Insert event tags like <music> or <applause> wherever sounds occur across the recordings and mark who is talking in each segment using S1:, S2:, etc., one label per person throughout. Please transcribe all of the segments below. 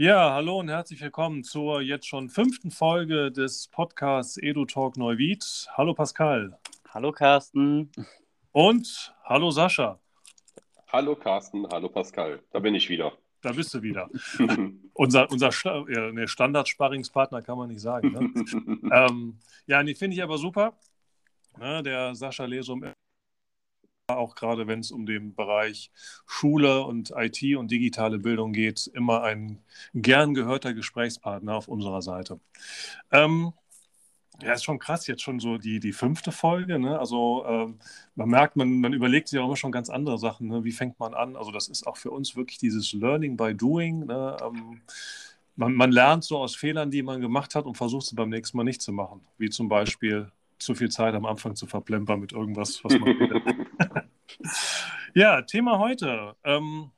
S1: Ja, hallo und herzlich willkommen zur jetzt schon fünften Folge des Podcasts EduTalk Neuwied. Hallo Pascal.
S2: Hallo Carsten.
S1: Und hallo Sascha.
S3: Hallo Carsten, hallo Pascal. Da bin ich wieder.
S1: Da bist du wieder. <laughs> unser unser ja, nee, Standard-Sparringspartner kann man nicht sagen. Ne? <laughs> ähm, ja, nee, finde ich aber super. Ne, der Sascha Lesum auch gerade wenn es um den Bereich Schule und IT und digitale Bildung geht, immer ein gern gehörter Gesprächspartner auf unserer Seite. Ähm, ja, ist schon krass, jetzt schon so die, die fünfte Folge. Ne? Also ähm, man merkt, man, man überlegt sich auch immer schon ganz andere Sachen. Ne? Wie fängt man an? Also das ist auch für uns wirklich dieses Learning by Doing. Ne? Ähm, man, man lernt so aus Fehlern, die man gemacht hat und versucht sie beim nächsten Mal nicht zu machen. Wie zum Beispiel zu viel Zeit am Anfang zu verplempern mit irgendwas, was man <laughs> Ja, Thema heute. Ähm,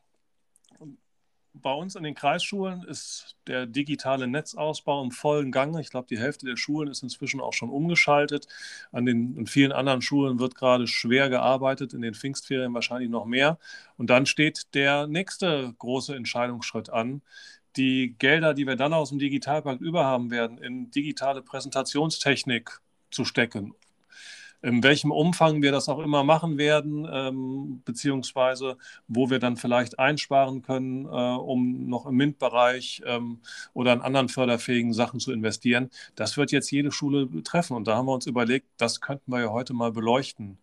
S1: bei uns in den Kreisschulen ist der digitale Netzausbau im vollen Gange. Ich glaube, die Hälfte der Schulen ist inzwischen auch schon umgeschaltet. An den in vielen anderen Schulen wird gerade schwer gearbeitet, in den Pfingstferien wahrscheinlich noch mehr. Und dann steht der nächste große Entscheidungsschritt an. Die Gelder, die wir dann aus dem Digitalpakt überhaben werden, in digitale Präsentationstechnik zu stecken in welchem Umfang wir das auch immer machen werden, ähm, beziehungsweise wo wir dann vielleicht einsparen können, äh, um noch im MINT-Bereich ähm, oder in anderen förderfähigen Sachen zu investieren. Das wird jetzt jede Schule betreffen. Und da haben wir uns überlegt, das könnten wir ja heute mal beleuchten.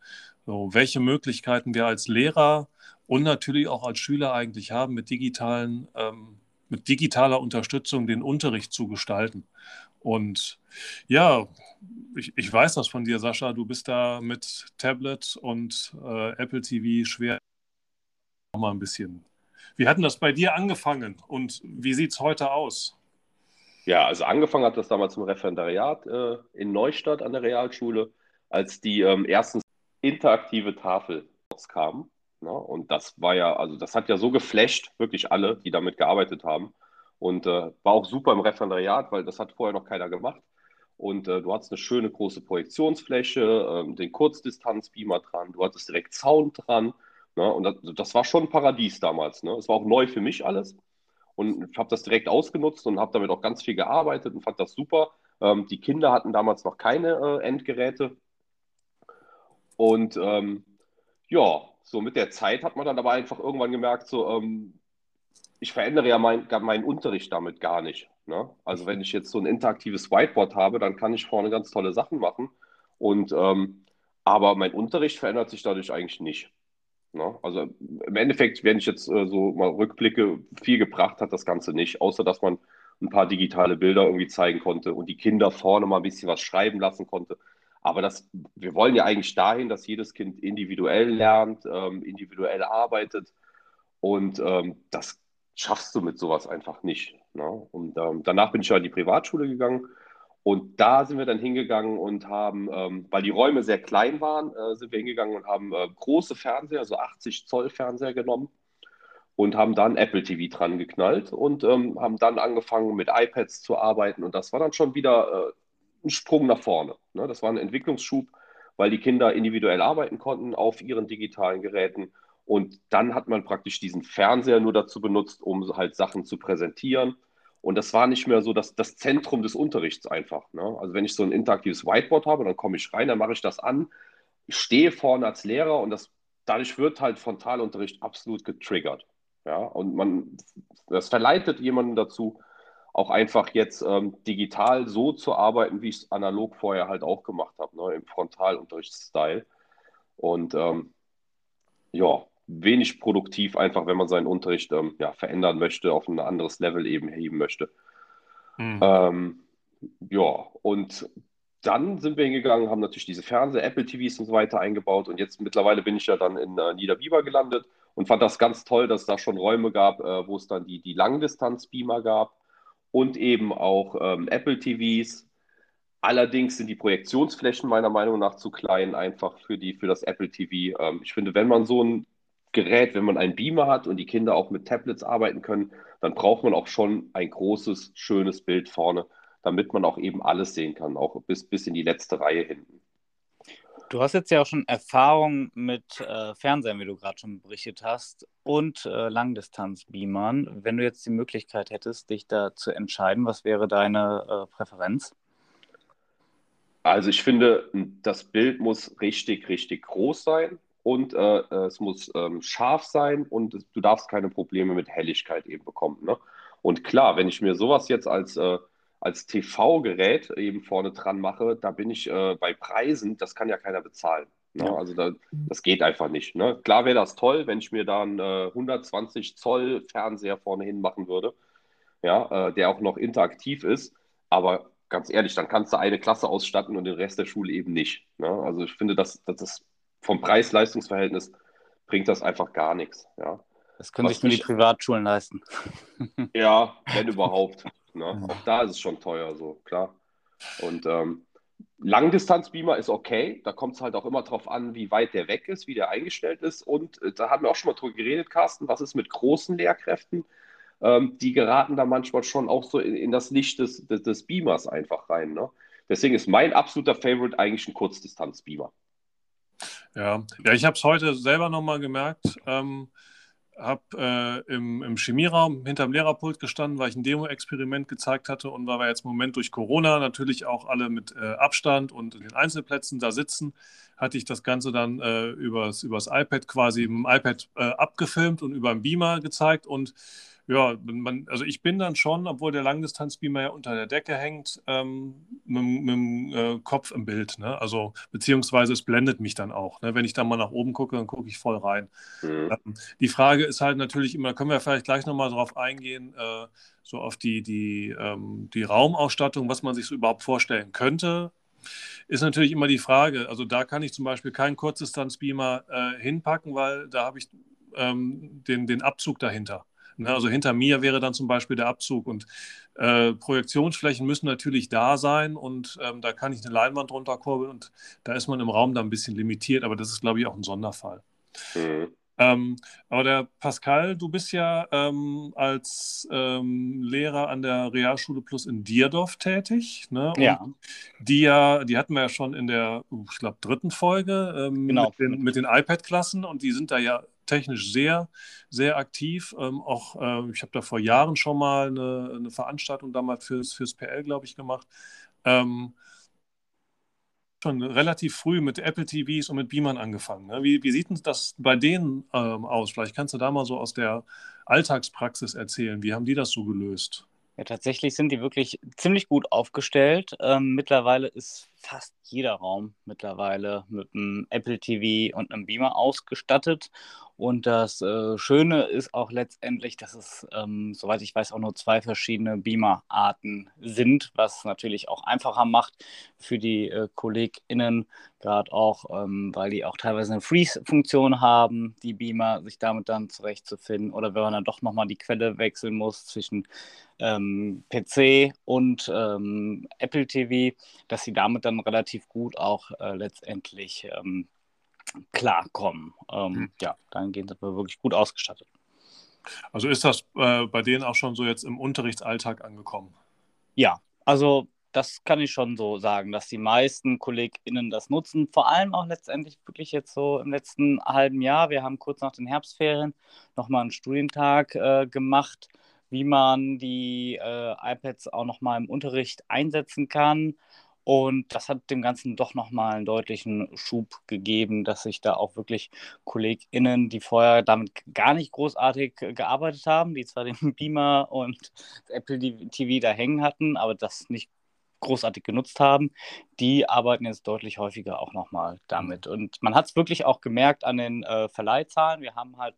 S1: So, welche Möglichkeiten wir als Lehrer und natürlich auch als Schüler eigentlich haben, mit digitalen, ähm, mit digitaler Unterstützung den Unterricht zu gestalten. Und ja, ich, ich weiß das von dir, Sascha. Du bist da mit Tablet und äh, Apple TV schwer. Noch mal ein bisschen. Wie hat denn das bei dir angefangen und wie sieht es heute aus?
S3: Ja, also angefangen hat das damals im Referendariat äh, in Neustadt an der Realschule, als die ähm, ersten interaktive Tafel rauskamen. Ne? Und das war ja, also das hat ja so geflasht, wirklich alle, die damit gearbeitet haben. Und äh, war auch super im Referendariat, weil das hat vorher noch keiner gemacht. Und äh, du hattest eine schöne große Projektionsfläche, äh, den Kurzdistanzbeamer dran, du hattest direkt Sound dran. Ne? Und das, das, war schon ein Paradies damals. Ne? Es war auch neu für mich alles. Und ich habe das direkt ausgenutzt und habe damit auch ganz viel gearbeitet und fand das super. Ähm, die Kinder hatten damals noch keine äh, Endgeräte. Und ähm, ja, so mit der Zeit hat man dann aber einfach irgendwann gemerkt, so, ähm, ich verändere ja mein, meinen Unterricht damit gar nicht. Ne? Also wenn ich jetzt so ein interaktives Whiteboard habe, dann kann ich vorne ganz tolle Sachen machen. Und ähm, aber mein Unterricht verändert sich dadurch eigentlich nicht. Ne? Also im Endeffekt, wenn ich jetzt äh, so mal rückblicke, viel gebracht hat das Ganze nicht, außer dass man ein paar digitale Bilder irgendwie zeigen konnte und die Kinder vorne mal ein bisschen was schreiben lassen konnte. Aber das, wir wollen ja eigentlich dahin, dass jedes Kind individuell lernt, ähm, individuell arbeitet. Und ähm, das schaffst du mit sowas einfach nicht. Ne? Und ähm, danach bin ich ja in die Privatschule gegangen und da sind wir dann hingegangen und haben, ähm, weil die Räume sehr klein waren, äh, sind wir hingegangen und haben äh, große Fernseher, so 80 Zoll Fernseher genommen und haben dann Apple TV dran geknallt und ähm, haben dann angefangen mit iPads zu arbeiten und das war dann schon wieder äh, ein Sprung nach vorne. Ne? Das war ein Entwicklungsschub, weil die Kinder individuell arbeiten konnten auf ihren digitalen Geräten und dann hat man praktisch diesen Fernseher nur dazu benutzt, um halt Sachen zu präsentieren. Und das war nicht mehr so das, das Zentrum des Unterrichts einfach. Ne? Also wenn ich so ein interaktives Whiteboard habe, dann komme ich rein, dann mache ich das an, stehe vorne als Lehrer und das, dadurch wird halt Frontalunterricht absolut getriggert. Ja? Und man, das verleitet jemanden dazu, auch einfach jetzt ähm, digital so zu arbeiten, wie ich es analog vorher halt auch gemacht habe, ne? im Frontalunterrichtsstyle. Und ähm, ja, wenig produktiv, einfach wenn man seinen Unterricht ähm, ja, verändern möchte, auf ein anderes Level eben heben möchte. Mhm. Ähm, ja, und dann sind wir hingegangen, haben natürlich diese Fernseher, Apple TVs und so weiter eingebaut und jetzt mittlerweile bin ich ja dann in äh, Niederbiber gelandet und fand das ganz toll, dass es da schon Räume gab, äh, wo es dann die, die Langdistanz-Beamer gab und eben auch ähm, Apple TVs. Allerdings sind die Projektionsflächen meiner Meinung nach zu klein, einfach für, die, für das Apple TV. Ähm, ich finde, wenn man so ein Gerät, wenn man einen Beamer hat und die Kinder auch mit Tablets arbeiten können, dann braucht man auch schon ein großes, schönes Bild vorne, damit man auch eben alles sehen kann, auch bis, bis in die letzte Reihe hinten.
S2: Du hast jetzt ja auch schon Erfahrung mit äh, Fernsehen, wie du gerade schon berichtet hast, und äh, Langdistanzbeamern. Wenn du jetzt die Möglichkeit hättest, dich da zu entscheiden, was wäre deine äh, Präferenz?
S3: Also ich finde, das Bild muss richtig, richtig groß sein und äh, es muss ähm, scharf sein und du darfst keine Probleme mit Helligkeit eben bekommen. Ne? Und klar, wenn ich mir sowas jetzt als äh, als TV-Gerät eben vorne dran mache, da bin ich äh, bei Preisen, das kann ja keiner bezahlen. Ne? Ja. Also da, das geht einfach nicht. Ne? Klar wäre das toll, wenn ich mir da einen äh, 120 Zoll Fernseher vorne hin machen würde, ja, äh, der auch noch interaktiv ist. Aber ganz ehrlich, dann kannst du eine Klasse ausstatten und den Rest der Schule eben nicht. Ne? Also ich finde, dass das ist vom Preis-Leistungs-Verhältnis bringt das einfach gar nichts. Ja?
S2: Das können Was sich nur die Privatschulen leisten. <laughs>
S3: Ja, wenn überhaupt. Ne? Auch da ist es schon teuer, so klar. Und ähm, Langdistanzbeamer ist okay. Da kommt es halt auch immer darauf an, wie weit der weg ist, wie der eingestellt ist. Und äh, da haben wir auch schon mal drüber geredet, Carsten. Was ist mit großen Lehrkräften? Ähm, die geraten da manchmal schon auch so in, in das Licht des, des, des, Beamers einfach rein. Ne? Deswegen ist mein absoluter Favorite eigentlich ein Kurzdistanzbeamer.
S1: Ja, ja ich habe es heute selber nochmal gemerkt. Ähm, habe äh, im, im Chemieraum hinterm Lehrerpult gestanden, weil ich ein Demo-Experiment gezeigt hatte und weil wir jetzt im Moment durch Corona natürlich auch alle mit äh, Abstand und in den Einzelplätzen da sitzen, hatte ich das Ganze dann äh, übers, übers iPad quasi im iPad äh, abgefilmt und über den Beamer gezeigt und ja, man, also ich bin dann schon, obwohl der Langdistanzbeamer ja unter der Decke hängt, ähm, mit, mit dem äh, Kopf im Bild. Ne? Also beziehungsweise es blendet mich dann auch. Ne? Wenn ich dann mal nach oben gucke, dann gucke ich voll rein. Mhm. Ähm, die Frage ist halt natürlich immer, können wir vielleicht gleich nochmal drauf eingehen, äh, so auf die, die, ähm, die Raumausstattung, was man sich so überhaupt vorstellen könnte. Ist natürlich immer die Frage, also da kann ich zum Beispiel keinen Kurzdistanzbeamer äh, hinpacken, weil da habe ich ähm, den, den Abzug dahinter. Ne? Also hinter mir wäre dann zum Beispiel der Abzug und äh, Projektionsflächen müssen natürlich da sein und ähm, da kann ich eine Leinwand runterkurbeln und da ist man im Raum dann ein bisschen limitiert, aber das ist, glaube ich, auch ein Sonderfall. Mhm. Ähm, aber der Pascal, du bist ja ähm, als ähm, Lehrer an der Realschule Plus in Dierdorf tätig. Ne?
S2: ja.
S1: Die ja, die hatten wir ja schon in der, ich glaube, dritten Folge ähm, genau. mit den, mit den iPad-Klassen und die sind da ja technisch sehr, sehr aktiv. Ähm, auch äh, ich habe da vor Jahren schon mal eine, eine Veranstaltung damals fürs, fürs PL, glaube ich, gemacht. Ähm, schon relativ früh mit Apple TVs und mit Beamern angefangen. Ne? Wie, wie sieht denn das bei denen ähm, aus? Vielleicht kannst du da mal so aus der Alltagspraxis erzählen. Wie haben die das so gelöst?
S2: Ja, tatsächlich sind die wirklich ziemlich gut aufgestellt. Ähm, mittlerweile ist fast jeder Raum mittlerweile mit einem Apple TV und einem Beamer ausgestattet. Und das äh, Schöne ist auch letztendlich, dass es, ähm, soweit ich weiß, auch nur zwei verschiedene Beamer-Arten sind, was natürlich auch einfacher macht für die äh, KollegInnen, gerade auch, ähm, weil die auch teilweise eine Freeze-Funktion haben, die Beamer, sich damit dann zurechtzufinden. Oder wenn man dann doch nochmal die Quelle wechseln muss zwischen ähm, PC und ähm, Apple TV, dass sie damit dann relativ gut auch äh, letztendlich ähm, klarkommen. Ähm, mhm. Ja, dahingehend sind wir wirklich gut ausgestattet.
S1: Also ist das äh, bei denen auch schon so jetzt im Unterrichtsalltag angekommen?
S2: Ja, also das kann ich schon so sagen, dass die meisten KollegInnen das nutzen. Vor allem auch letztendlich wirklich jetzt so im letzten halben Jahr. Wir haben kurz nach den Herbstferien nochmal einen Studientag äh, gemacht, wie man die äh, iPads auch nochmal im Unterricht einsetzen kann. Und das hat dem Ganzen doch nochmal einen deutlichen Schub gegeben, dass sich da auch wirklich KollegInnen, die vorher damit gar nicht großartig gearbeitet haben, die zwar <laughs> den Beamer und Apple TV da hängen hatten, aber das nicht großartig genutzt haben, die arbeiten jetzt deutlich häufiger auch nochmal damit. Und man hat es wirklich auch gemerkt an den äh, Verleihzahlen. Wir haben halt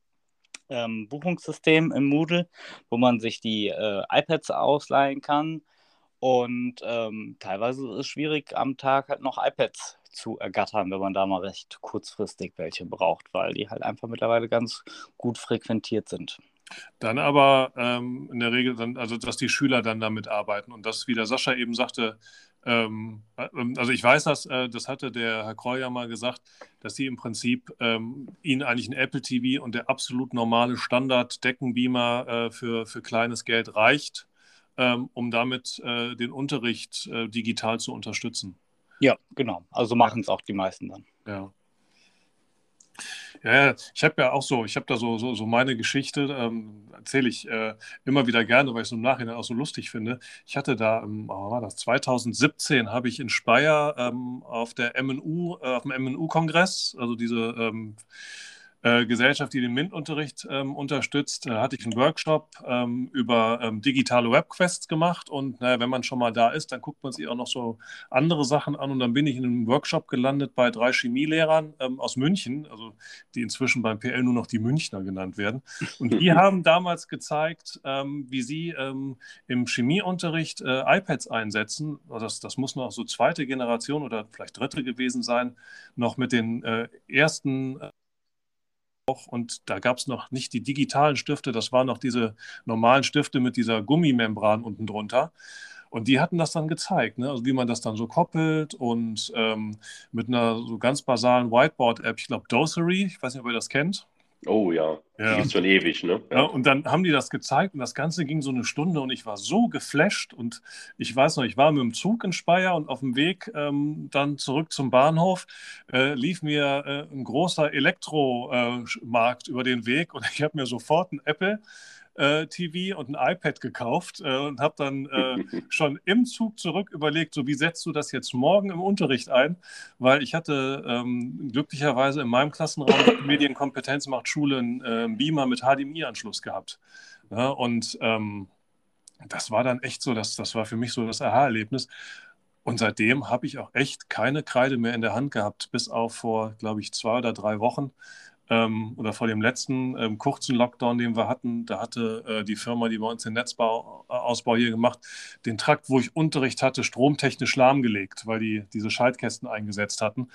S2: ähm, Buchungssystem im Moodle, wo man sich die äh, iPads ausleihen kann und ähm, teilweise ist es schwierig, am Tag halt noch iPads zu ergattern, wenn man da mal recht kurzfristig welche braucht, weil die halt einfach mittlerweile ganz gut frequentiert sind.
S1: Dann aber ähm, in der Regel, dann, also dass die Schüler dann damit arbeiten und das, wie der Sascha eben sagte, ähm, äh, also ich weiß das, äh, das hatte der Herr Kreu ja mal gesagt, dass sie im Prinzip ähm, ihnen eigentlich ein Apple TV und der absolut normale Standard-Deckenbeamer äh, für, für kleines Geld reicht ähm, um damit äh, den Unterricht äh, digital zu unterstützen.
S2: Ja, genau. Also machen es auch die meisten dann.
S1: Ja. Ja, ich habe ja auch so, ich habe da so, so, so meine Geschichte, ähm, erzähle ich äh, immer wieder gerne, weil ich es im Nachhinein auch so lustig finde. Ich hatte da, ähm, war das 2017, habe ich in Speyer ähm, auf der MNU, äh, auf dem MNU-Kongress, also diese ähm, äh, Gesellschaft, die den MINT-Unterricht ähm, unterstützt, da hatte ich einen Workshop ähm, über ähm, digitale Webquests gemacht. Und naja, wenn man schon mal da ist, dann guckt man sich auch noch so andere Sachen an. Und dann bin ich in einem Workshop gelandet bei drei Chemielehrern ähm, aus München, also die inzwischen beim PL nur noch die Münchner genannt werden. Und die <laughs> haben damals gezeigt, ähm, wie sie ähm, im Chemieunterricht äh, iPads einsetzen, das, das muss noch so zweite Generation oder vielleicht dritte gewesen sein, noch mit den äh, ersten äh, und da gab es noch nicht die digitalen Stifte, das waren noch diese normalen Stifte mit dieser Gummimembran unten drunter. Und die hatten das dann gezeigt, ne? also wie man das dann so koppelt und ähm, mit einer so ganz basalen Whiteboard-App, ich glaube Dosery, ich weiß nicht, ob ihr das kennt.
S3: Oh ja, ja. die ist schon ewig, ne?
S1: Ja. ja. und dann haben die das gezeigt und das Ganze ging so eine Stunde und ich war so geflasht und ich weiß noch, ich war mit dem Zug in Speyer und auf dem Weg ähm, dann zurück zum Bahnhof äh, lief mir äh, ein großer Elektromarkt äh, über den Weg und <laughs> ich habe mir sofort ein Apple äh, TV und ein iPad gekauft äh, und habe dann äh, <laughs> schon im Zug zurück überlegt, so wie setzt du das jetzt morgen im Unterricht ein? Weil ich hatte ähm, glücklicherweise in meinem Klassenraum Medienkompetenz macht Schule einen äh, Beamer mit HDMI-Anschluss gehabt. Ja, und ähm, das war dann echt so, das, das war für mich so das Aha-Erlebnis. Und seitdem habe ich auch echt keine Kreide mehr in der Hand gehabt, bis auf vor, glaube ich, zwei oder drei Wochen ähm, oder vor dem letzten ähm, kurzen Lockdown, den wir hatten, da hatte äh, die Firma, die bei uns den Netzbauausbau hier gemacht, den Trakt, wo ich Unterricht hatte, stromtechnisch lahmgelegt, weil die diese Schaltkästen eingesetzt hatten.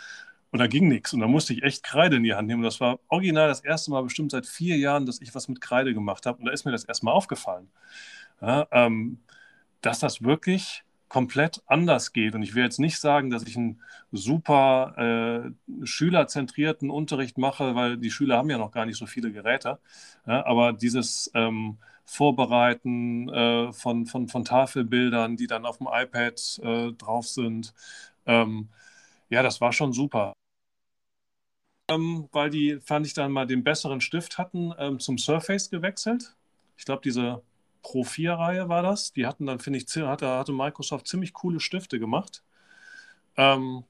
S1: Und da ging nichts. Und da musste ich echt Kreide in die Hand nehmen. Und das war original das erste Mal bestimmt seit vier Jahren, dass ich was mit Kreide gemacht habe. Und da ist mir das erstmal aufgefallen. Ja, ähm, dass das wirklich komplett anders geht. Und ich will jetzt nicht sagen, dass ich einen super äh, schülerzentrierten Unterricht mache, weil die Schüler haben ja noch gar nicht so viele Geräte. Ja, aber dieses ähm, Vorbereiten äh, von, von, von Tafelbildern, die dann auf dem iPad äh, drauf sind, ähm, ja, das war schon super. Ähm, weil die, fand ich dann mal den besseren Stift hatten, ähm, zum Surface gewechselt. Ich glaube, diese Pro 4-Reihe war das. Die hatten dann, finde ich, hatte, hatte Microsoft ziemlich coole Stifte gemacht. Ähm,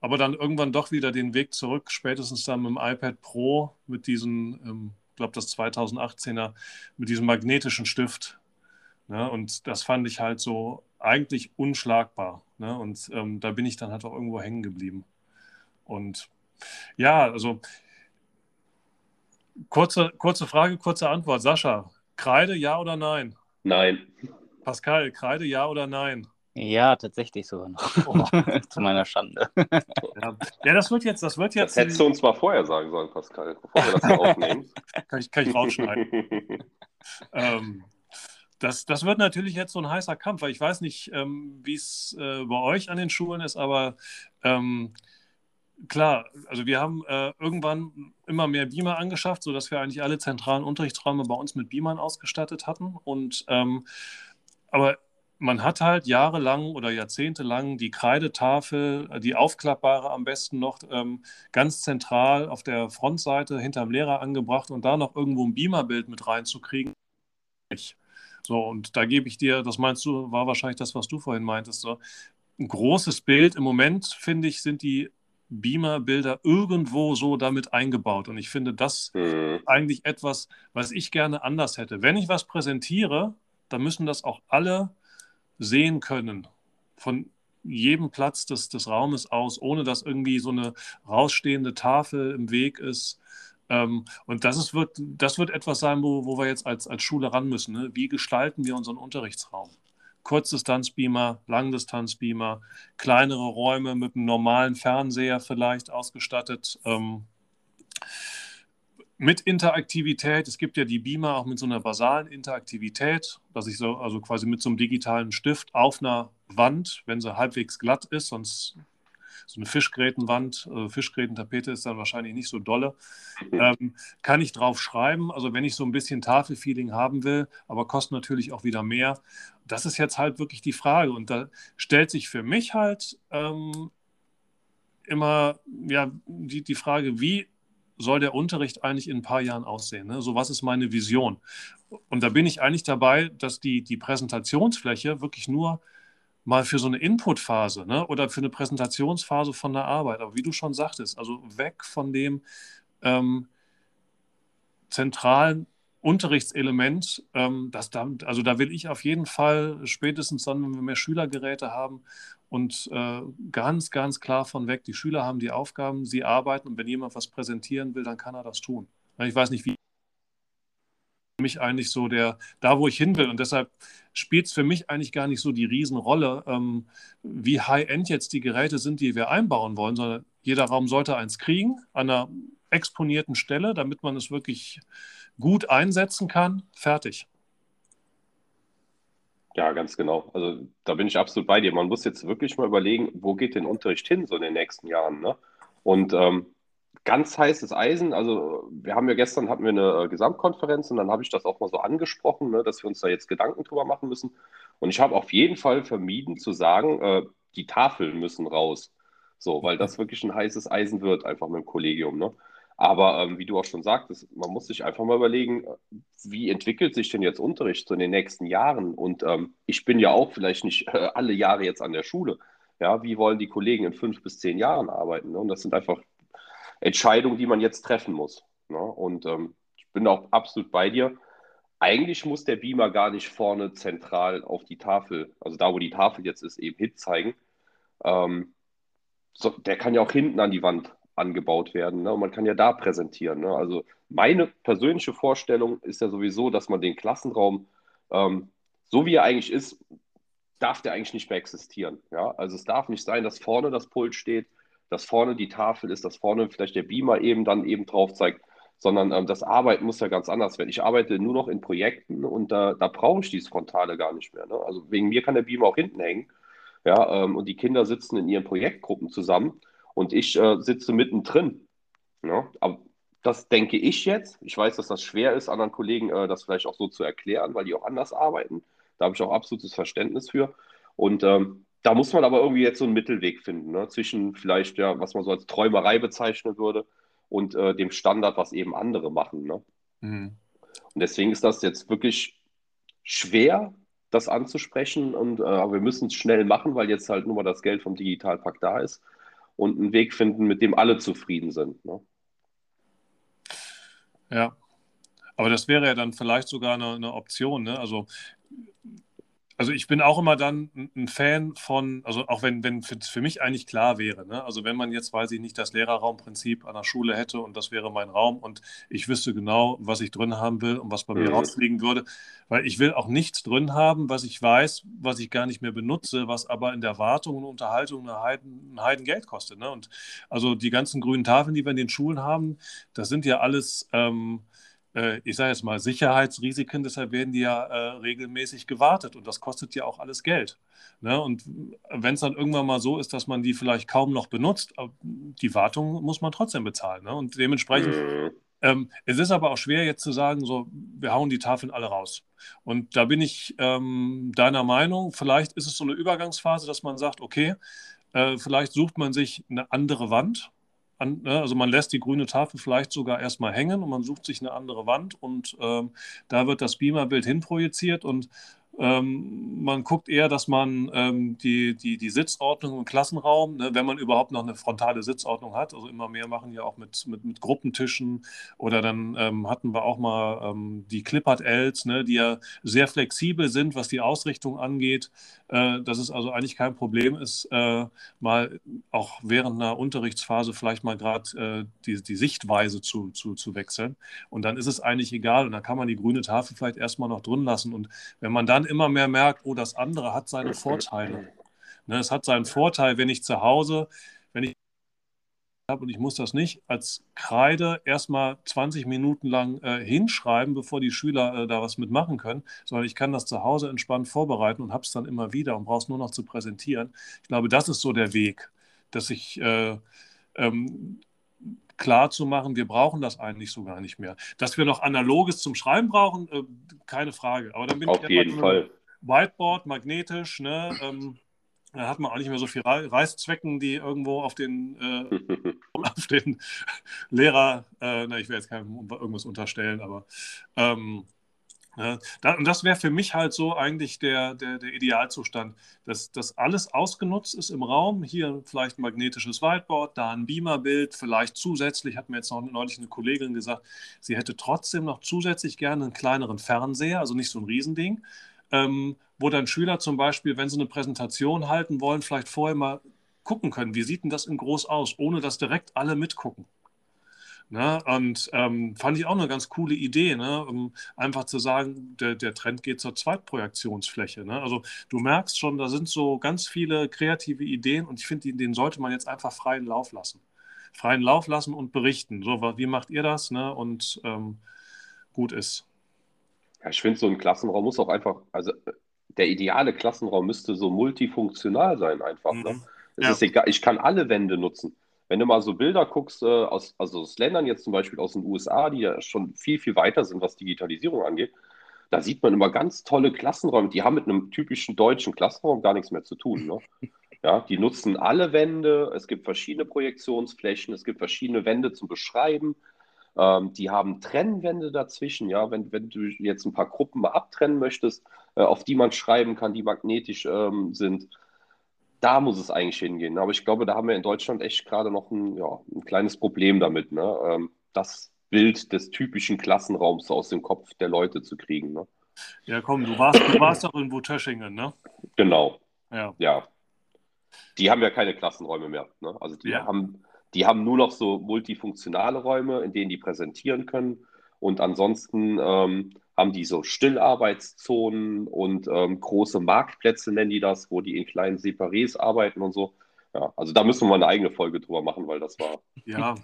S1: aber dann irgendwann doch wieder den Weg zurück, spätestens dann mit dem iPad Pro, mit diesem, ähm, ich glaube, das 2018er, mit diesem magnetischen Stift. Ne? Und das fand ich halt so eigentlich unschlagbar. Ne? Und ähm, da bin ich dann halt auch irgendwo hängen geblieben. Und ja, also kurze, kurze Frage, kurze Antwort. Sascha, Kreide, ja oder nein?
S3: Nein.
S1: Pascal, Kreide, ja oder nein?
S2: Ja, tatsächlich sogar noch. Oh. <laughs> Zu meiner Schande.
S1: Ja. ja. das wird jetzt, das wird jetzt.
S3: Das hättest du uns mal vorher sagen sollen, Pascal, bevor wir das hier <laughs> aufnehmen.
S1: kann, ich, kann ich rausschneiden. <laughs> ähm, das, das wird natürlich jetzt so ein heißer Kampf, weil ich weiß nicht, ähm, wie es äh, bei euch an den Schulen ist, aber ähm, klar, also wir haben äh, irgendwann immer mehr Beamer angeschafft, sodass wir eigentlich alle zentralen Unterrichtsräume bei uns mit Beamern ausgestattet hatten. Und ähm, aber man hat halt jahrelang oder jahrzehntelang die Kreidetafel, die aufklappbare am besten noch, ähm, ganz zentral auf der Frontseite hinterm Lehrer angebracht und da noch irgendwo ein Beamerbild mit reinzukriegen. So, und da gebe ich dir, das meinst du, war wahrscheinlich das, was du vorhin meintest, so. Ein großes Bild im Moment, finde ich, sind die Beamer-Bilder irgendwo so damit eingebaut. Und ich finde das mhm. eigentlich etwas, was ich gerne anders hätte. Wenn ich was präsentiere, dann müssen das auch alle sehen können. Von jedem Platz des, des Raumes aus, ohne dass irgendwie so eine rausstehende Tafel im Weg ist. Ähm, und das, ist, wird, das wird etwas sein, wo, wo wir jetzt als, als Schule ran müssen. Ne? Wie gestalten wir unseren Unterrichtsraum? Kurzdistanzbeamer, Langdistanzbeamer, kleinere Räume mit einem normalen Fernseher vielleicht ausgestattet. Ähm, mit Interaktivität. Es gibt ja die Beamer auch mit so einer basalen Interaktivität, dass ich so, also quasi mit so einem digitalen Stift auf einer Wand, wenn sie halbwegs glatt ist, sonst so eine Fischgrätenwand, äh, Fischgrätentapete ist dann wahrscheinlich nicht so dolle, ähm, kann ich drauf schreiben. Also wenn ich so ein bisschen Tafelfeeling haben will, aber kostet natürlich auch wieder mehr. Das ist jetzt halt wirklich die Frage. Und da stellt sich für mich halt ähm, immer ja, die, die Frage, wie soll der Unterricht eigentlich in ein paar Jahren aussehen? Ne? So, was ist meine Vision? Und da bin ich eigentlich dabei, dass die, die Präsentationsfläche wirklich nur mal für so eine Inputphase ne? oder für eine Präsentationsphase von der Arbeit, aber wie du schon sagtest, also weg von dem ähm, zentralen Unterrichtselement, ähm, das da, also da will ich auf jeden Fall spätestens dann, wenn wir mehr Schülergeräte haben und äh, ganz, ganz klar von weg, die Schüler haben die Aufgaben, sie arbeiten und wenn jemand was präsentieren will, dann kann er das tun. Ich weiß nicht, wie mich eigentlich so der, da wo ich hin will und deshalb spielt es für mich eigentlich gar nicht so die Riesenrolle, ähm, wie high-end jetzt die Geräte sind, die wir einbauen wollen, sondern jeder Raum sollte eins kriegen an einer exponierten Stelle, damit man es wirklich gut einsetzen kann, fertig.
S3: Ja, ganz genau. Also da bin ich absolut bei dir. Man muss jetzt wirklich mal überlegen, wo geht den Unterricht hin so in den nächsten Jahren. Ne? Und ähm, ganz heißes Eisen, also wir haben ja gestern hatten wir eine äh, Gesamtkonferenz und dann habe ich das auch mal so angesprochen, ne, dass wir uns da jetzt Gedanken drüber machen müssen. Und ich habe auf jeden Fall vermieden zu sagen, äh, die Tafeln müssen raus. So, weil das wirklich ein heißes Eisen wird, einfach mit dem Kollegium. Ne? Aber ähm, wie du auch schon sagtest, man muss sich einfach mal überlegen, wie entwickelt sich denn jetzt Unterricht so in den nächsten Jahren? Und ähm, ich bin ja auch vielleicht nicht äh, alle Jahre jetzt an der Schule. Ja, wie wollen die Kollegen in fünf bis zehn Jahren arbeiten? Ne? Und das sind einfach Entscheidungen, die man jetzt treffen muss. Ne? Und ähm, ich bin auch absolut bei dir. Eigentlich muss der Beamer gar nicht vorne zentral auf die Tafel, also da, wo die Tafel jetzt ist, eben Hit zeigen. Ähm, so, der kann ja auch hinten an die Wand angebaut werden. Ne? Und man kann ja da präsentieren. Ne? Also meine persönliche Vorstellung ist ja sowieso, dass man den Klassenraum, ähm, so wie er eigentlich ist, darf der eigentlich nicht mehr existieren. Ja? Also es darf nicht sein, dass vorne das Pult steht, dass vorne die Tafel ist, dass vorne vielleicht der Beamer eben dann eben drauf zeigt, sondern ähm, das Arbeiten muss ja ganz anders werden. Ich arbeite nur noch in Projekten und da, da brauche ich dieses Frontale gar nicht mehr. Ne? Also wegen mir kann der Beamer auch hinten hängen. Ja, ähm, und die Kinder sitzen in ihren Projektgruppen zusammen und ich äh, sitze mittendrin. Ja? Aber das denke ich jetzt. Ich weiß, dass das schwer ist, anderen Kollegen äh, das vielleicht auch so zu erklären, weil die auch anders arbeiten. Da habe ich auch absolutes Verständnis für. Und ähm, da muss man aber irgendwie jetzt so einen Mittelweg finden, ne? zwischen vielleicht, ja, was man so als Träumerei bezeichnen würde und äh, dem Standard, was eben andere machen. Ne? Mhm. Und deswegen ist das jetzt wirklich schwer, das anzusprechen. Und äh, wir müssen es schnell machen, weil jetzt halt nur mal das Geld vom Digitalpakt da ist und einen Weg finden, mit dem alle zufrieden sind. Ne?
S1: Ja, aber das wäre ja dann vielleicht sogar eine, eine Option. Ne? Also also ich bin auch immer dann ein Fan von, also auch wenn, wenn es für mich eigentlich klar wäre, ne? also wenn man jetzt, weiß ich nicht, das Lehrerraumprinzip an der Schule hätte und das wäre mein Raum und ich wüsste genau, was ich drin haben will und was bei mir mhm. rausfliegen würde, weil ich will auch nichts drin haben, was ich weiß, was ich gar nicht mehr benutze, was aber in der Wartung und Unterhaltung eine Heiden, ein Heidengeld kostet. Ne? Und also die ganzen grünen Tafeln, die wir in den Schulen haben, das sind ja alles... Ähm, äh, ich sage jetzt mal, Sicherheitsrisiken, deshalb werden die ja äh, regelmäßig gewartet und das kostet ja auch alles Geld. Ne? Und wenn es dann irgendwann mal so ist, dass man die vielleicht kaum noch benutzt, die Wartung muss man trotzdem bezahlen. Ne? Und dementsprechend, mhm. ähm, es ist aber auch schwer jetzt zu sagen, so, wir hauen die Tafeln alle raus. Und da bin ich ähm, deiner Meinung, vielleicht ist es so eine Übergangsphase, dass man sagt, okay, äh, vielleicht sucht man sich eine andere Wand, an, ne, also man lässt die grüne Tafel vielleicht sogar erstmal hängen und man sucht sich eine andere Wand und ähm, da wird das Beamerbild hinprojiziert und ähm, man guckt eher, dass man ähm, die, die, die Sitzordnung im Klassenraum, ne, wenn man überhaupt noch eine frontale Sitzordnung hat, also immer mehr machen ja auch mit, mit, mit Gruppentischen oder dann ähm, hatten wir auch mal ähm, die Clippert-Ls, ne, die ja sehr flexibel sind, was die Ausrichtung angeht, äh, dass es also eigentlich kein Problem ist, äh, mal auch während einer Unterrichtsphase vielleicht mal gerade äh, die, die Sichtweise zu, zu, zu wechseln. Und dann ist es eigentlich egal und dann kann man die grüne Tafel vielleicht erstmal noch drin lassen. Und wenn man dann immer mehr merkt, oh, das andere hat seine Vorteile. Ne, es hat seinen Vorteil, wenn ich zu Hause, wenn ich habe und ich muss das nicht als Kreide erstmal 20 Minuten lang äh, hinschreiben, bevor die Schüler äh, da was mitmachen können, sondern ich kann das zu Hause entspannt vorbereiten und habe es dann immer wieder und brauche es nur noch zu präsentieren. Ich glaube, das ist so der Weg, dass ich äh, ähm, klar zu machen, wir brauchen das eigentlich so gar nicht mehr. Dass wir noch Analoges zum Schreiben brauchen, äh, keine Frage. Aber dann bin
S3: Auf
S1: ich
S3: jeden Fall.
S1: Whiteboard, magnetisch, ne? Ähm, Da hat man auch nicht mehr so viel Reißzwecken, die irgendwo auf den, <laughs> äh, auf den Lehrer, äh, na, ich will jetzt keinem irgendwas unterstellen, aber ähm, und das wäre für mich halt so eigentlich der, der, der Idealzustand, dass, dass alles ausgenutzt ist im Raum. Hier vielleicht ein magnetisches Whiteboard, da ein Beamerbild, vielleicht zusätzlich, hat mir jetzt noch neulich eine Kollegin gesagt, sie hätte trotzdem noch zusätzlich gerne einen kleineren Fernseher, also nicht so ein Riesending, ähm, wo dann Schüler zum Beispiel, wenn sie eine Präsentation halten wollen, vielleicht vorher mal gucken können, wie sieht denn das in groß aus, ohne dass direkt alle mitgucken. Ne? Und ähm, fand ich auch eine ganz coole Idee, ne? um einfach zu sagen, der, der Trend geht zur Zweitprojektionsfläche. Ne? Also du merkst schon, da sind so ganz viele kreative Ideen und ich finde, denen sollte man jetzt einfach freien Lauf lassen. Freien Lauf lassen und berichten. So, wie macht ihr das? Ne? Und ähm, gut ist.
S3: Ja, ich finde, so ein Klassenraum muss auch einfach, also der ideale Klassenraum müsste so multifunktional sein, einfach. Ne? Mhm. Ne? Es ja. ist egal, ich kann alle Wände nutzen. Wenn du mal so Bilder guckst, äh, aus, also aus Ländern jetzt zum Beispiel aus den USA, die ja schon viel, viel weiter sind, was Digitalisierung angeht, da sieht man immer ganz tolle Klassenräume. Die haben mit einem typischen deutschen Klassenraum gar nichts mehr zu tun. Ne? <laughs> Ja, die nutzen alle Wände, es gibt verschiedene Projektionsflächen, es gibt verschiedene Wände zum Beschreiben. Ähm, die haben Trennwände dazwischen, ja, wenn, wenn du jetzt ein paar Gruppen mal abtrennen möchtest, äh, auf die man schreiben kann, die magnetisch ähm, sind, da muss es eigentlich hingehen. Aber ich glaube, da haben wir in Deutschland echt gerade noch ein, ja, ein kleines Problem damit, ne? Ähm, das Bild des typischen Klassenraums aus dem Kopf der Leute zu kriegen. Ne?
S1: Ja, komm, du warst, du warst doch in Wutöschingen, ne?
S3: Genau. Ja. ja. Die haben ja keine Klassenräume mehr. Ne? Also die ja. haben die haben nur noch so multifunktionale Räume, in denen die präsentieren können. Und ansonsten ähm, haben die so Stillarbeitszonen und ähm, große Marktplätze, nennen die das, wo die in kleinen Separés arbeiten und so. Ja, also da müssen wir mal eine eigene Folge drüber machen, weil das war
S1: ja,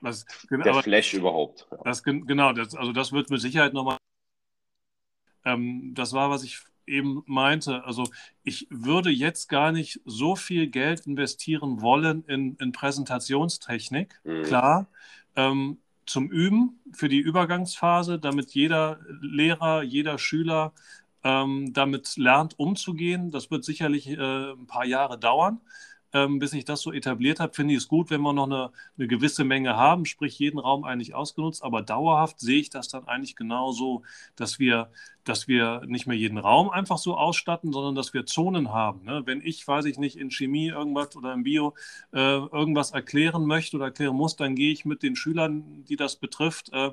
S3: was, genau, der Flash überhaupt.
S1: Ja. Das, genau, das, also das wird mit Sicherheit nochmal. Ähm, das war, was ich eben meinte, also ich würde jetzt gar nicht so viel Geld investieren wollen in, in Präsentationstechnik. Mhm. Klar, ähm, zum Üben für die Übergangsphase, damit jeder Lehrer, jeder Schüler ähm, damit lernt, umzugehen. Das wird sicherlich äh, ein paar Jahre dauern ähm, bis ich das so etabliert habe, finde ich es gut, wenn wir noch eine, eine, gewisse Menge haben, sprich jeden Raum eigentlich ausgenutzt, aber dauerhaft sehe ich das dann eigentlich genauso, dass wir, dass wir nicht mehr jeden Raum einfach so ausstatten, sondern dass wir Zonen haben. Ne? Wenn ich, weiß ich nicht, in Chemie irgendwas oder im Bio äh, irgendwas erklären möchte oder erklären muss, dann gehe ich mit den Schülern, die das betrifft, äh,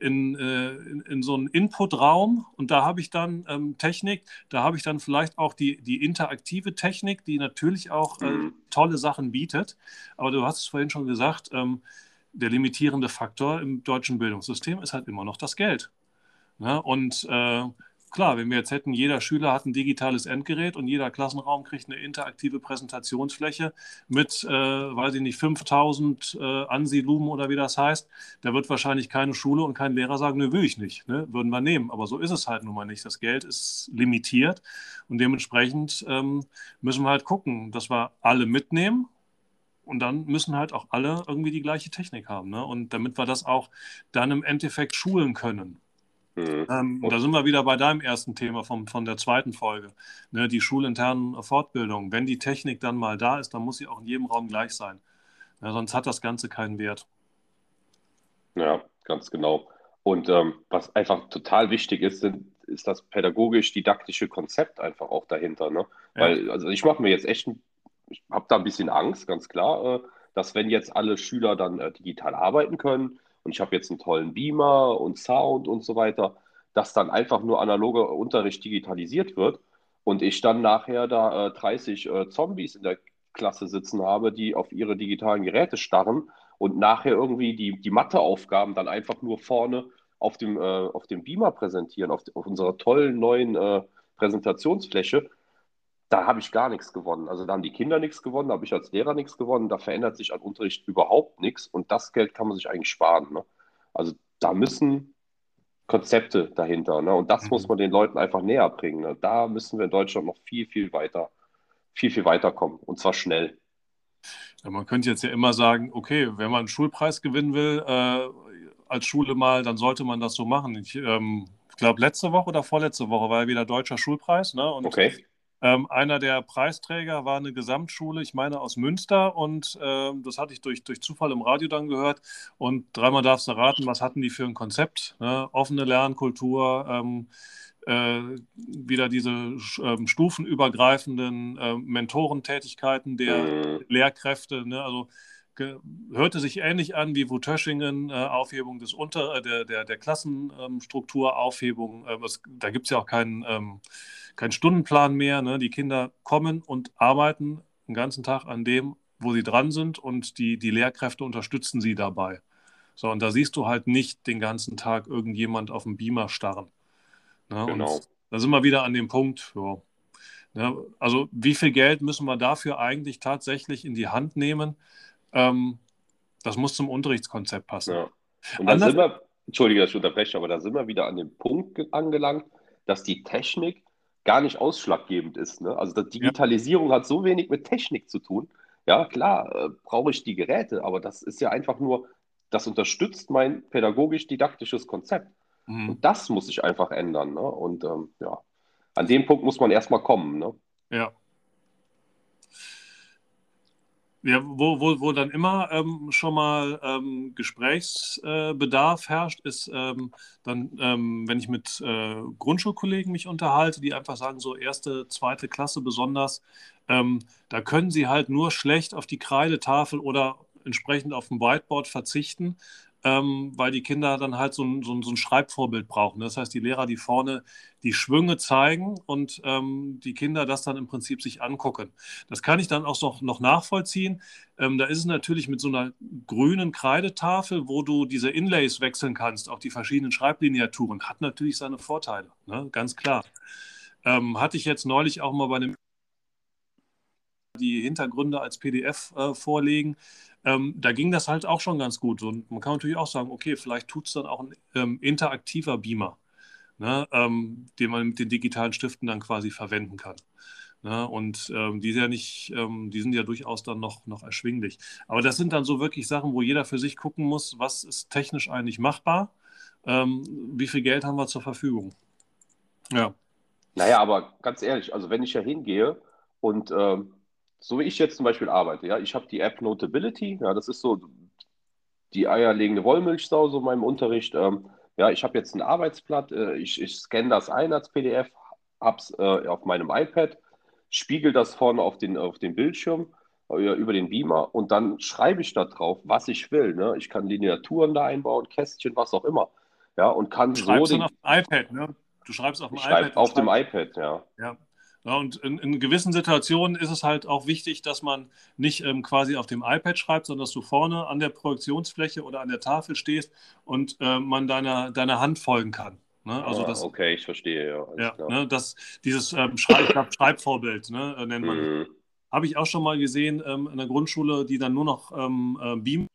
S1: in, äh, in, in, so einen Input-Raum und da habe ich dann ähm, Technik, da habe ich dann vielleicht auch die, die interaktive Technik, die natürlich auch äh, mhm. tolle Sachen bietet. Aber du hast es vorhin schon gesagt, ähm, der limitierende Faktor im deutschen Bildungssystem ist halt immer noch das Geld. Ne? Und äh, klar, wenn wir jetzt hätten, jeder Schüler hat ein digitales Endgerät und jeder Klassenraum kriegt eine interaktive Präsentationsfläche mit, äh, weiß ich nicht, 5000 äh, ANSI-Lumen oder wie das heißt, da wird wahrscheinlich keine Schule und kein Lehrer sagen, nö, will ich nicht, ne? würden wir nehmen. Aber so ist es halt nun mal nicht. Das Geld ist limitiert und dementsprechend ähm, müssen wir halt gucken, dass wir alle mitnehmen und dann müssen halt auch alle irgendwie die gleiche Technik haben. Ne? Und damit wir das auch dann im Endeffekt schulen können. Mhm. Ähm, da sind wir wieder bei deinem ersten Thema vom, von der zweiten Folge. Ne, die schulinternen Fortbildungen. Wenn die Technik dann mal da ist, dann muss sie auch in jedem Raum gleich sein. Ja, sonst hat das Ganze keinen Wert.
S3: Ja, ganz genau. Und ähm, was einfach total wichtig ist, sind, ist das pädagogisch-didaktische Konzept einfach auch dahinter. Ne? Ja. Weil, also ich mache mir jetzt echt, ich habe da ein bisschen Angst, ganz klar, äh, dass wenn jetzt alle Schüler dann äh, digital arbeiten können, und ich habe jetzt einen tollen Beamer und Sound und so weiter, dass dann einfach nur analoger Unterricht digitalisiert wird und ich dann nachher da äh, 30 äh, Zombies in der Klasse sitzen habe, die auf ihre digitalen Geräte starren und nachher irgendwie die, die Matheaufgaben dann einfach nur vorne auf dem, äh, auf dem Beamer präsentieren, auf, auf unserer tollen neuen äh, Präsentationsfläche da habe ich gar nichts gewonnen. Also da haben die Kinder nichts gewonnen, da habe ich als Lehrer nichts gewonnen, da verändert sich an Unterricht überhaupt nichts und das Geld kann man sich eigentlich sparen. Ne? Also da müssen Konzepte dahinter ne? und das mhm. muss man den Leuten einfach näher bringen. Ne? Da müssen wir in Deutschland noch viel, viel weiter, viel, viel weiterkommen und zwar schnell.
S1: Ja, man könnte jetzt ja immer sagen, okay, wenn man einen Schulpreis gewinnen will, äh, als Schule mal, dann sollte man das so machen. Ich ähm, glaube, letzte Woche oder vorletzte Woche war ja wieder deutscher Schulpreis. Ne? Und
S3: okay
S1: Ähm, einer der Preisträger war eine Gesamtschule, ich meine aus Münster, und äh, das hatte ich durch, durch Zufall im Radio dann gehört. Und dreimal darfst du raten, was hatten die für ein Konzept? Ne? Offene Lernkultur, ähm, äh, wieder diese ähm, stufenübergreifenden äh, Mentorentätigkeiten der mhm. Lehrkräfte. Ne? Also hörte sich ähnlich an wie Wutöschingen, äh, Aufhebung des Unter, äh, der, der, der Klassenstruktur, Aufhebung. Äh, was, da gibt es ja auch keinen, keinen Stundenplan mehr. Ne? Die Kinder kommen und arbeiten den ganzen Tag an dem, wo sie dran sind und die, die Lehrkräfte unterstützen sie dabei. So, und da siehst du halt nicht den ganzen Tag irgendjemand auf dem Beamer starren. Ne? Genau. Und da sind wir wieder an dem Punkt, ja. Ne? Also wie viel Geld müssen wir dafür eigentlich tatsächlich in die Hand nehmen? Ähm, das muss zum Unterrichtskonzept passen.
S3: Ja. Und dann sind wir, entschuldige, dass ich unterbreche, aber da sind wir wieder an dem Punkt angelangt, dass die Technik gar nicht ausschlaggebend ist. Ne? Also die Digitalisierung ja. hat so wenig mit Technik zu tun. Ja, klar, äh, brauche ich die Geräte, aber das ist ja einfach nur, das unterstützt mein pädagogisch-didaktisches Konzept. Mhm. Und das muss sich einfach ändern. Ne? Und ähm, ja, an dem Punkt muss man erstmal kommen. Ne?
S1: Ja, ja, wo, wo, wo dann immer ähm, schon mal ähm, Gesprächsbedarf äh, herrscht, ist ähm, dann, ähm, wenn ich mit äh, Grundschulkollegen mich unterhalte, die einfach sagen, so erste, zweite Klasse besonders, ähm, da können sie halt nur schlecht auf die Kreidetafel oder entsprechend auf dem Whiteboard verzichten, ähm, weil die Kinder dann halt so ein, so, ein, so ein, Schreibvorbild brauchen. Das heißt, die Lehrer, die vorne die Schwünge zeigen und ähm, die Kinder das dann im Prinzip sich angucken. Das kann ich dann auch noch, noch nachvollziehen. Ähm, da ist es natürlich mit so einer grünen Kreidetafel, wo du diese Inlays wechseln kannst, auch die verschiedenen Schreiblineaturen, hat natürlich seine Vorteile, ne? ganz klar. Ähm, hatte ich jetzt neulich auch mal bei einem die Hintergründe als PDF äh, vorlegen. Ähm, da ging das halt auch schon ganz gut. Und man kann natürlich auch sagen, okay, vielleicht tut es dann auch ein ähm, interaktiver Beamer, ne, ähm, den man mit den digitalen Stiften dann quasi verwenden kann. Ne, und ähm, die, sind ja nicht, ähm, die sind ja durchaus dann noch, noch erschwinglich. Aber das sind dann so wirklich Sachen, wo jeder für sich gucken muss, was ist technisch eigentlich machbar, ähm, wie viel Geld haben wir zur Verfügung.
S3: Ja. Naja, aber ganz ehrlich, also wenn ich ja hingehe und ähm, so wie ich jetzt zum Beispiel arbeite, ja, ich habe die App Notability, ja, das ist so die eierlegende Wollmilchsau so in meinem Unterricht. Ähm, ja, ich habe jetzt ein Arbeitsblatt, äh, ich, ich scanne das ein als PDF, hab's äh, auf meinem iPad, spiegel das vorne auf den, auf den Bildschirm äh, über den Beamer und dann schreibe ich da drauf, was ich will. Ne? Ich kann Lineaturen da einbauen, Kästchen, was auch immer. Ja, und kann
S1: du schreibst so. Den, auf dem iPad, ne? Du schreibst auf dem iPad.
S3: Auf dem iPad, ja.
S1: Ja, ja, und in, in, gewissen Situationen ist es halt auch wichtig, dass man nicht ähm, quasi auf dem iPad schreibt, sondern dass du vorne an der Projektionsfläche oder an der Tafel stehst und äh, man deiner, deiner Hand folgen kann. Ne?
S3: Also ah, das, okay, ich verstehe,
S1: ja. ja ne, das, dieses ähm, Schreib Schreibvorbild ne, äh, nennt man. Mhm. Habe ich auch schon mal gesehen ähm, in der Grundschule, die dann nur noch ähm, äh, Beam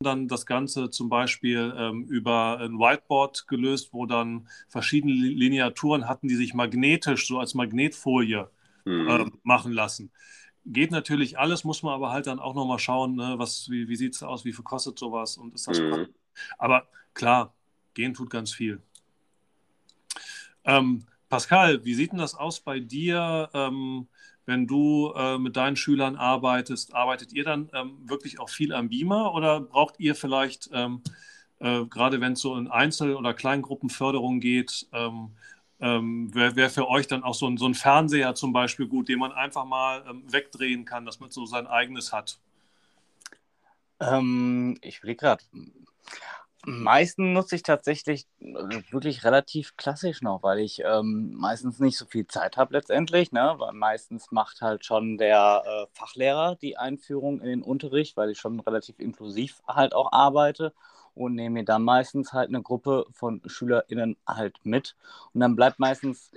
S1: dann das Ganze zum Beispiel ähm, über ein Whiteboard gelöst, wo dann verschiedene Lineaturen hatten, die sich magnetisch, so als Magnetfolie mhm. äh, machen lassen. Geht natürlich alles, muss man aber halt dann auch nochmal schauen, ne, was, wie, wie sieht es aus, wie viel kostet sowas und ist das mhm. Aber klar, gehen tut ganz viel. Ähm, Pascal, wie sieht denn das aus bei dir? Ähm, wenn du äh, mit deinen Schülern arbeitest, arbeitet ihr dann ähm, wirklich auch viel am Beamer oder braucht ihr vielleicht, ähm, äh, gerade wenn es so in Einzel- oder Kleingruppenförderung geht, ähm, ähm wäre wär für euch dann auch so ein, so ein, Fernseher zum Beispiel gut, den man einfach mal ähm, wegdrehen kann, dass man so sein eigenes hat?
S2: Ähm, ich will gerade, meisten nutze ich tatsächlich äh, wirklich relativ klassisch noch, weil ich ähm, meistens nicht so viel Zeit habe letztendlich. Ne? Weil meistens macht halt schon der äh, Fachlehrer die Einführung in den Unterricht, weil ich schon relativ inklusiv halt auch arbeite und nehme mir dann meistens halt eine Gruppe von SchülerInnen halt mit. Und dann bleibt meistens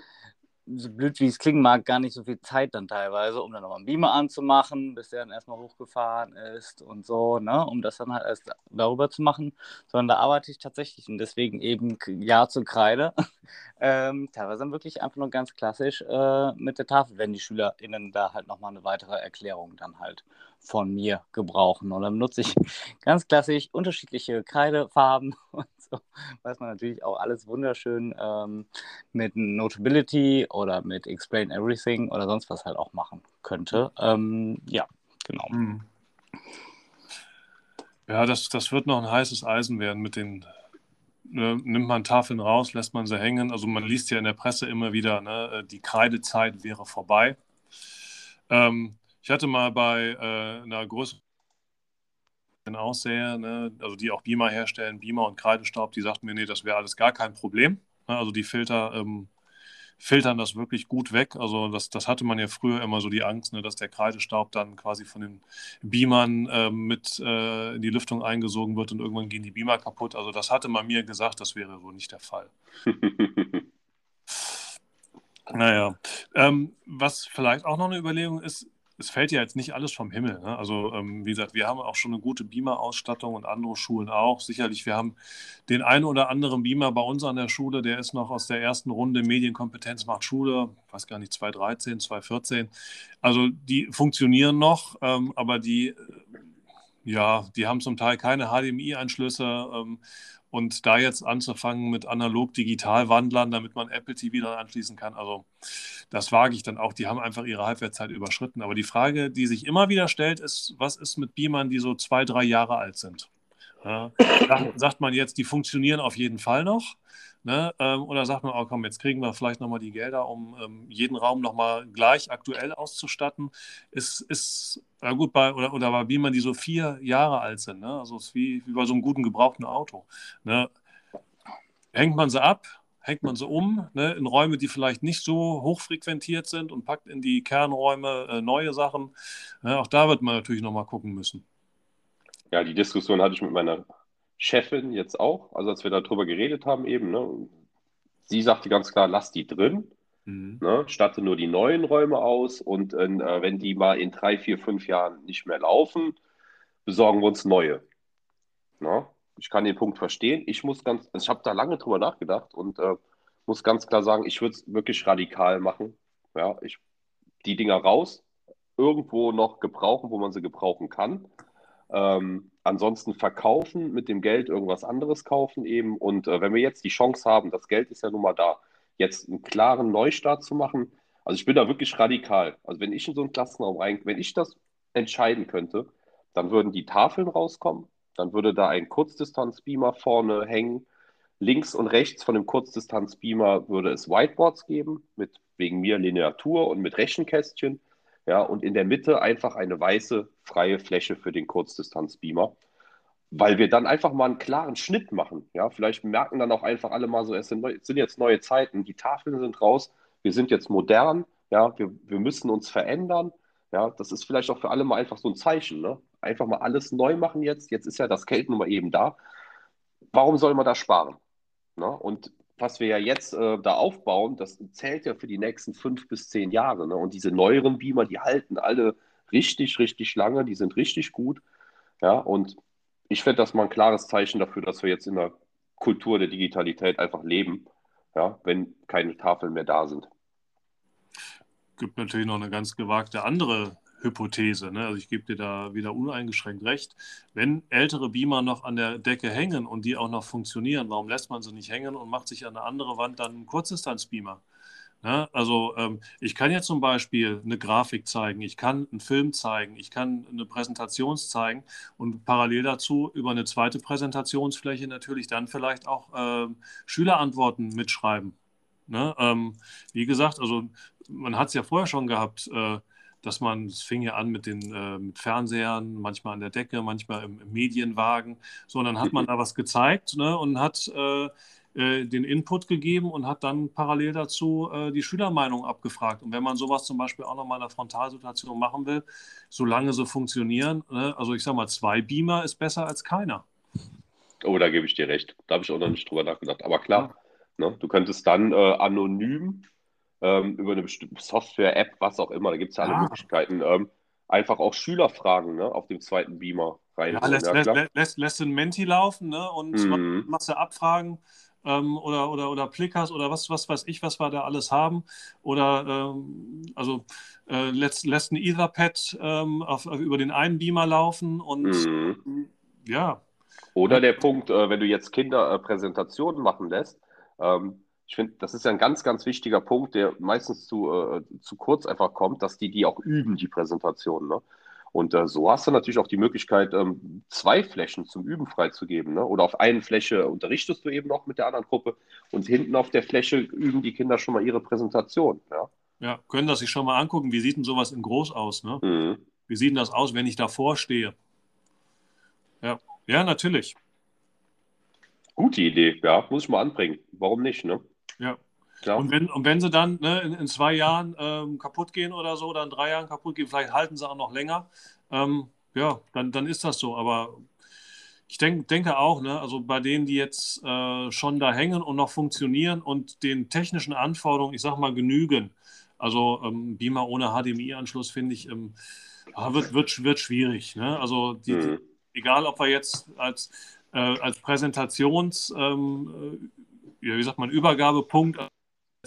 S2: so blöd wie es klingen mag, gar nicht so viel Zeit dann teilweise, um dann nochmal einen Beamer anzumachen, bis der dann erstmal hochgefahren ist und so, ne, um das dann halt erst darüber zu machen, sondern da arbeite ich tatsächlich und deswegen eben Ja zur Kreide, <laughs> ähm, teilweise dann wirklich einfach nur ganz klassisch äh, mit der Tafel, wenn die SchülerInnen da halt nochmal eine weitere Erklärung dann halt von mir gebrauchen. Und dann nutze ich <laughs> ganz klassisch unterschiedliche Kreidefarben. und <laughs> <laughs> so, weiß man natürlich auch alles wunderschön ähm, mit Notability oder mit Explain Everything oder sonst was halt auch machen könnte. Ähm, ja, genau. Mhm.
S1: Ja, das, das wird noch ein heißes Eisen werden mit den ne, nimmt man Tafeln raus, lässt man sie hängen. Also man liest ja in der Presse immer wieder, ne, die Kreidezeit wäre vorbei. Ähm, ich hatte mal bei äh, einer größeren Aussähe, ne, also die auch Beamer herstellen, Beamer und Kreidestaub, die sagten mir, nee, das wäre alles gar kein Problem. Ne, also die Filter ähm, filtern das wirklich gut weg. Also das, das hatte man ja früher immer so die Angst, ne, dass der Kreidestaub dann quasi von den Beamern äh, mit äh, in die Lüftung eingesogen wird und irgendwann gehen die Beamer kaputt. Also das hatte man mir gesagt, das wäre so nicht der Fall. <laughs> naja, ähm, was vielleicht auch noch eine Überlegung ist, es fällt ja jetzt nicht alles vom Himmel. Ne? Also, ähm, wie gesagt, wir haben auch schon eine gute Beamer-Ausstattung und andere Schulen auch. Sicherlich, wir haben den einen oder anderen Beamer bei uns an der Schule, der ist noch aus der ersten Runde Medienkompetenz macht Schule, weiß gar nicht, 2013, 2014. Also, die funktionieren noch, ähm, aber die, äh, ja, die haben zum Teil keine HDMI-Anschlüsse. Ähm, und da jetzt anzufangen mit analog-digital-Wandlern, damit man Apple TV dann anschließen kann, also das wage ich dann auch. Die haben einfach ihre Halbwertszeit überschritten. Aber die Frage, die sich immer wieder stellt, ist, was ist mit Beamern, die so zwei, drei Jahre alt sind? Ja, sagt man jetzt, die funktionieren auf jeden Fall noch? Ne? Ähm, oder sagt man, oh komm, jetzt kriegen wir vielleicht nochmal die Gelder, um ähm, jeden Raum nochmal gleich aktuell auszustatten. Ist, ist ja gut, bei, oder, oder bei Beamern, die so vier Jahre alt sind, ne? also ist wie, wie bei so einem guten gebrauchten Auto. Ne? Hängt man sie ab, hängt man sie um ne, in Räume, die vielleicht nicht so hochfrequentiert sind und packt in die Kernräume äh, neue Sachen. Ja, auch da wird man natürlich nochmal gucken müssen.
S3: Ja, die Diskussion hatte ich mit meiner Chefin jetzt auch, also als wir darüber geredet haben eben. Ne, sie sagte ganz klar, lass die drin. Mhm. Ne, statte nur die neuen Räume aus und äh, wenn die mal in drei, vier, fünf Jahren nicht mehr laufen, besorgen wir uns neue. Ne? ich kann den Punkt verstehen. Ich muss ganz, also ich habe da lange drüber nachgedacht und äh, muss ganz klar sagen, ich würde es wirklich radikal machen. Ja, ich die Dinger raus, irgendwo noch gebrauchen, wo man sie gebrauchen kann. Ähm, ansonsten verkaufen, mit dem Geld irgendwas anderes kaufen eben. Und äh, wenn wir jetzt die Chance haben, das Geld ist ja nun mal da, jetzt einen klaren Neustart zu machen. Also ich bin da wirklich radikal. Also wenn ich in so einen Klassenraum rein, wenn ich das entscheiden könnte, dann würden die Tafeln rauskommen, dann würde da ein Kurzdistanzbeamer vorne hängen. Links und rechts von dem Kurzdistanzbeamer würde es Whiteboards geben, mit wegen mir Lineatur und mit Rechenkästchen. Ja, und in der Mitte einfach eine weiße, freie Fläche für den Kurzdistanzbeamer. Weil wir dann einfach mal einen klaren Schnitt machen. Ja, vielleicht merken dann auch einfach alle mal so, es sind, sind jetzt neue Zeiten, die Tafeln sind raus, wir sind jetzt modern, ja, wir, wir müssen uns verändern. Ja, das ist vielleicht auch für alle mal einfach so ein Zeichen. Ne? einfach mal alles neu machen jetzt. Jetzt ist ja das Geld nun mal eben da. Warum soll man da sparen? Ne? Und was wir ja jetzt äh, da aufbauen, das zählt ja für die nächsten fünf bis zehn Jahre. Ne? Und diese neueren Beamer, die halten alle richtig, richtig lange, die sind richtig gut. Ja, und ich finde das mal ein klares Zeichen dafür, dass wir jetzt in der Kultur der Digitalität einfach leben, ja, wenn keine Tafeln mehr da sind.
S1: Gibt natürlich noch eine ganz gewagte andere Hypothese. Ne? Also ich gebe dir da wieder uneingeschränkt recht. Wenn ältere Beamer noch an der Decke hängen und die auch noch funktionieren, warum lässt man sie nicht hängen und macht sich an eine andere Wand dann einen Kurzdistanzbeamer? Ne? Also ähm, ich kann ja zum Beispiel eine Grafik zeigen, ich kann einen Film zeigen, ich kann eine Präsentation zeigen und parallel dazu über eine zweite Präsentationsfläche natürlich dann vielleicht auch äh, Schülerantworten mitschreiben. Ne? Ähm, wie gesagt, also man hat es ja vorher schon gehabt, äh, dass man, es fing ja an mit den äh, mit Fernsehern, manchmal an der Decke, manchmal im, im Medienwagen. So, und dann hat man da was gezeigt ne, und hat äh, äh, den Input gegeben und hat dann parallel dazu äh, die Schülermeinung abgefragt. Und wenn man sowas zum Beispiel auch nochmal in der Frontalsituation machen will, solange sie funktionieren, ne, also ich sag mal, zwei Beamer ist besser als keiner.
S3: Oh, da gebe ich dir recht. Da habe ich auch noch nicht drüber nachgedacht. Aber klar, ja. ne, du könntest dann äh, anonym ähm, über eine bestimmte Software, App, was auch immer, da gibt es ja alle ah. Möglichkeiten, ähm, einfach auch Schüler fragen ne, auf dem zweiten Beamer rein. Ja,
S1: lässt, ja, lässt, lässt, lässt den Menti laufen ne, und mhm. machst du Abfragen ähm, oder, oder, oder Plickers oder was, was weiß ich, was wir da alles haben. Oder ähm, also äh, lässt, lässt ein Etherpad ähm, auf, über den einen Beamer laufen und mhm. ja,
S3: Oder der Punkt, äh, wenn du jetzt Kinder äh, Präsentationen machen lässt, ähm, ich finde, das ist ja ein ganz, ganz wichtiger Punkt, der meistens zu, äh, zu kurz einfach kommt, dass die die auch üben, die Präsentation. Ne? Und äh, so hast du natürlich auch die Möglichkeit, ähm, zwei Flächen zum Üben freizugeben. Ne? Oder auf einen Fläche unterrichtest du eben noch mit der anderen Gruppe und hinten auf der Fläche üben die Kinder schon mal ihre Präsentation. Ja,
S1: ja können das sich schon mal angucken. Wie sieht denn sowas in groß aus? Ne? Mhm. Wie sieht denn das aus, wenn ich davor stehe? Ja, ja natürlich.
S3: Gute Idee, ja, muss ich mal anbringen. Warum nicht, ne?
S1: Ja. Und, wenn, und wenn sie dann ne, in, in, zwei Jahren ähm, kaputt gehen oder so, oder in drei Jahren kaputt gehen, vielleicht halten sie auch noch länger, ähm, ja, dann, dann ist das so. Aber ich denk, denke auch, ne, also bei denen, die jetzt äh, schon da hängen und noch funktionieren und den technischen Anforderungen, ich sag mal, genügen, also ähm, Beamer ohne HDMI-Anschluss, finde ich, ähm, wird, wird, wird schwierig. Ne? Also die, mhm. egal, ob wir jetzt als, äh, als Präsentations, ähm, wie sagt man, Übergabepunkt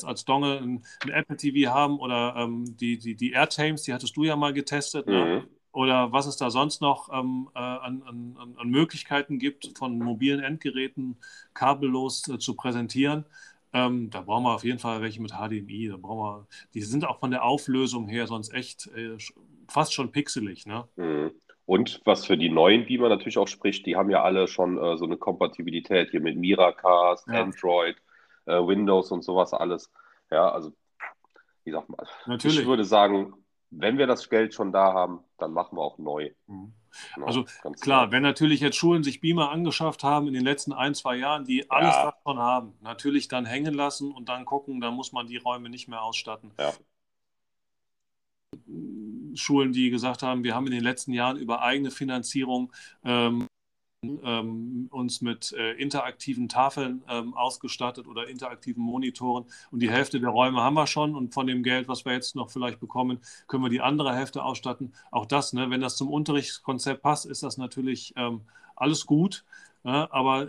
S1: als Dongle ein, ein, Apple TV haben oder ähm, die, die, die AirTames, die hattest du ja mal getestet. Ne? Mhm. Ne? Oder was es da sonst noch ähm, äh, an, an, an, Möglichkeiten gibt, von mobilen Endgeräten kabellos äh, zu präsentieren. Ähm, da brauchen wir auf jeden Fall welche mit HDMI. Da brauchen wir, die sind auch von der Auflösung her sonst echt äh, fast schon pixelig. Ne?
S3: Mhm. Und was für die neuen Beamer natürlich auch spricht, die haben ja alle schon äh, so eine Kompatibilität hier mit Miracast, ja. Android, äh, Windows und sowas alles. Ja, also wie sagt man, natürlich. ich würde sagen, wenn wir das Geld schon da haben, dann machen wir auch neu.
S1: Mhm. Ja, also klar, klar, wenn natürlich jetzt Schulen sich Beamer angeschafft haben in den letzten ein, zwei Jahren, die alles ja. davon haben, natürlich dann hängen lassen und dann gucken, dann muss man die Räume nicht mehr ausstatten. Ja. Schulen, die gesagt haben, wir haben in den letzten Jahren über eigene Finanzierung ähm, ähm, uns mit äh, interaktiven Tafeln ähm, ausgestattet oder interaktiven Monitoren. Und die Hälfte der Räume haben wir schon. Und von dem Geld, was wir jetzt noch vielleicht bekommen, können wir die andere Hälfte ausstatten. Auch das, ne, wenn das zum Unterrichtskonzept passt, ist das natürlich ähm, alles gut. Ja, aber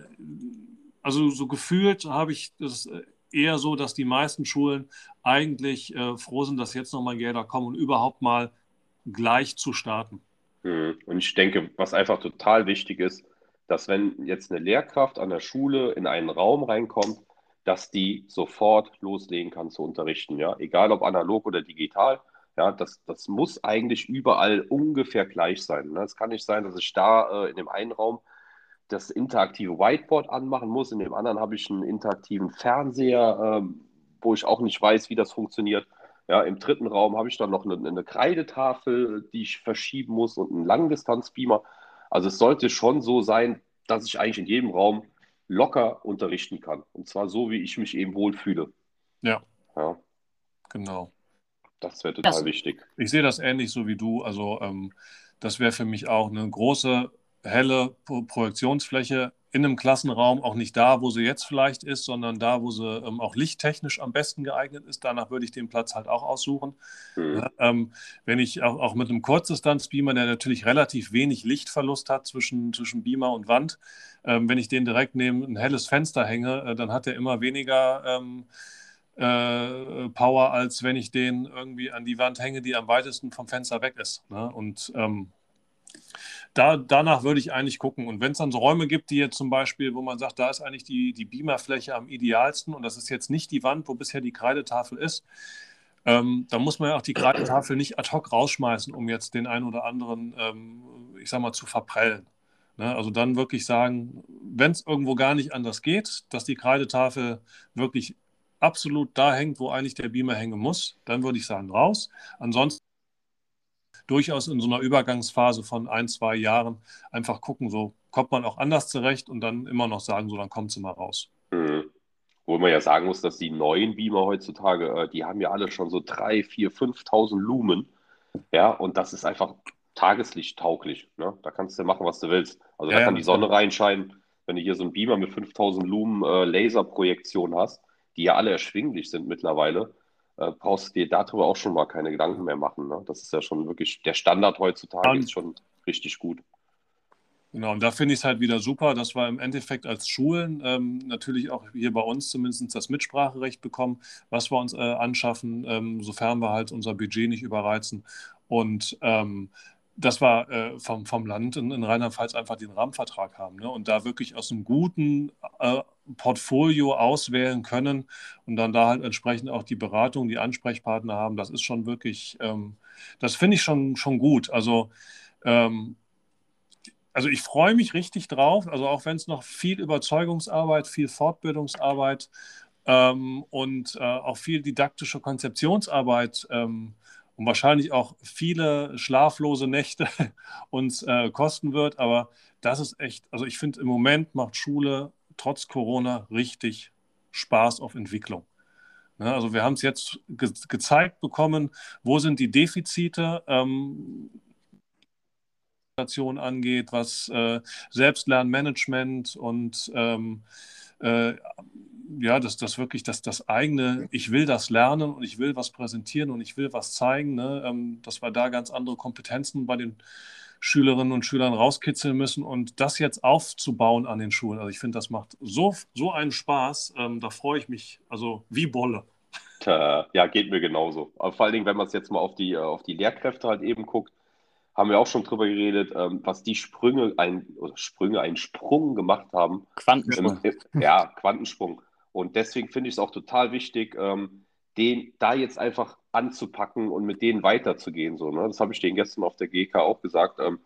S1: also so gefühlt habe ich das äh, eher so, dass die meisten Schulen eigentlich äh, froh sind, dass jetzt nochmal Gelder kommen und überhaupt mal gleich zu starten.
S3: Mhm. Und ich denke, was einfach total wichtig ist, dass wenn jetzt eine Lehrkraft an der Schule in einen Raum reinkommt, dass die sofort loslegen kann zu unterrichten, ja, egal ob analog oder digital. Ja, das, das muss eigentlich überall ungefähr gleich sein. Ne? Es kann nicht sein, dass ich da äh, in dem einen Raum das interaktive Whiteboard anmachen muss, in dem anderen habe ich einen interaktiven Fernseher, äh, wo ich auch nicht weiß, wie das funktioniert. Ja, Im dritten Raum habe ich dann noch eine, eine Kreidetafel, die ich verschieben muss und einen Langdistanzbeamer. Also es sollte schon so sein, dass ich eigentlich in jedem Raum locker unterrichten kann. Und zwar so, wie ich mich eben wohlfühle.
S1: Ja. ja. Genau.
S3: Das wäre total das, wichtig.
S1: Ich sehe das ähnlich so wie du. Also ähm, das wäre für mich auch eine große, helle Pro Projektionsfläche in einem Klassenraum, auch nicht da, wo sie jetzt vielleicht ist, sondern da, wo sie ähm, auch lichttechnisch am besten geeignet ist. Danach würde ich den Platz halt auch aussuchen. Mhm. Ähm, wenn ich auch, auch mit einem Kurzdistanzbeamer, der natürlich relativ wenig Lichtverlust hat zwischen, zwischen Beamer und Wand, ähm, wenn ich den direkt neben ein helles Fenster hänge, äh, dann hat er immer weniger ähm, äh, Power, als wenn ich den irgendwie an die Wand hänge, die am weitesten vom Fenster weg ist. Ne? Und ähm, da, danach würde ich eigentlich gucken. Und wenn es dann so Räume gibt, die jetzt zum Beispiel, wo man sagt, da ist eigentlich die, die Beamerfläche am idealsten und das ist jetzt nicht die Wand, wo bisher die Kreidetafel ist, ähm, dann muss man ja auch die Kreidetafel nicht ad hoc rausschmeißen, um jetzt den einen oder anderen, ähm, ich sag mal, zu verprellen. Ne? Also dann wirklich sagen, wenn es irgendwo gar nicht anders geht, dass die Kreidetafel wirklich absolut da hängt, wo eigentlich der Beamer hängen muss, dann würde ich sagen, raus. Ansonsten durchaus in so einer Übergangsphase von ein, zwei Jahren einfach gucken, so kommt man auch anders zurecht und dann immer noch sagen, so dann kommt sie mal raus.
S3: Mhm. Wo man ja sagen muss, dass die neuen Beamer heutzutage, äh, die haben ja alle schon so 3, 4, 5.000 Lumen. Ja, und das ist einfach Tageslicht tauglich. Ne? Da kannst du machen, was du willst. Also ja, da kann die Sonne reinscheinen. Wenn du hier so einen Beamer mit 5000 Lumen äh, Laserprojektion hast, die ja alle erschwinglich sind mittlerweile, äh, brauchst du dir darüber auch schon mal keine Gedanken mehr machen. Ne? Das ist ja schon wirklich, der Standard heutzutage um, ist schon richtig gut.
S1: Genau, und da finde ich es halt wieder super, dass wir im Endeffekt als Schulen ähm, natürlich auch hier bei uns zumindest das Mitspracherecht bekommen, was wir uns äh, anschaffen, ähm, sofern wir halt unser Budget nicht überreizen. Und ähm, dass wir äh, vom, vom Land in, in Rheinland-Pfalz einfach den Rahmenvertrag haben ne? und da wirklich aus einem guten äh, Portfolio auswählen können und dann da halt entsprechend auch die Beratung, die Ansprechpartner haben. Das ist schon wirklich, ähm, das finde ich schon, schon gut. Also, ähm, also ich freue mich richtig drauf, also auch wenn es noch viel Überzeugungsarbeit, viel Fortbildungsarbeit ähm, und äh, auch viel didaktische Konzeptionsarbeit ähm, und wahrscheinlich auch viele schlaflose Nächte <laughs> uns äh, kosten wird. Aber das ist echt, also ich finde, im Moment macht Schule trotz Corona richtig Spaß auf Entwicklung. Ne, also wir haben es jetzt ge gezeigt bekommen, wo sind die Defizite. Ähm, angeht, was äh, Selbstlernmanagement und ähm, äh, ja, dass das wirklich das, das eigene, ich will das lernen und ich will was präsentieren und ich will was zeigen, ne? ähm, dass wir da ganz andere Kompetenzen bei den Schülerinnen und Schülern rauskitzeln müssen und das jetzt aufzubauen an den Schulen. Also ich finde, das macht so, so einen Spaß, ähm, da freue ich mich, also wie Bolle.
S3: Ja, geht mir genauso. Aber vor allen Dingen, wenn man es jetzt mal auf die, äh, auf die Lehrkräfte halt eben guckt, haben wir auch schon drüber geredet, ähm, was die Sprünge, ein, oder Sprünge, einen Sprung gemacht haben.
S2: Quantensprung.
S3: ja, Quantensprung. Und deswegen finde ich es auch total wichtig, ähm, den da jetzt einfach anzupacken und mit denen weiterzugehen. So, ne? Das habe ich denen gestern auf der GK auch gesagt. Ähm,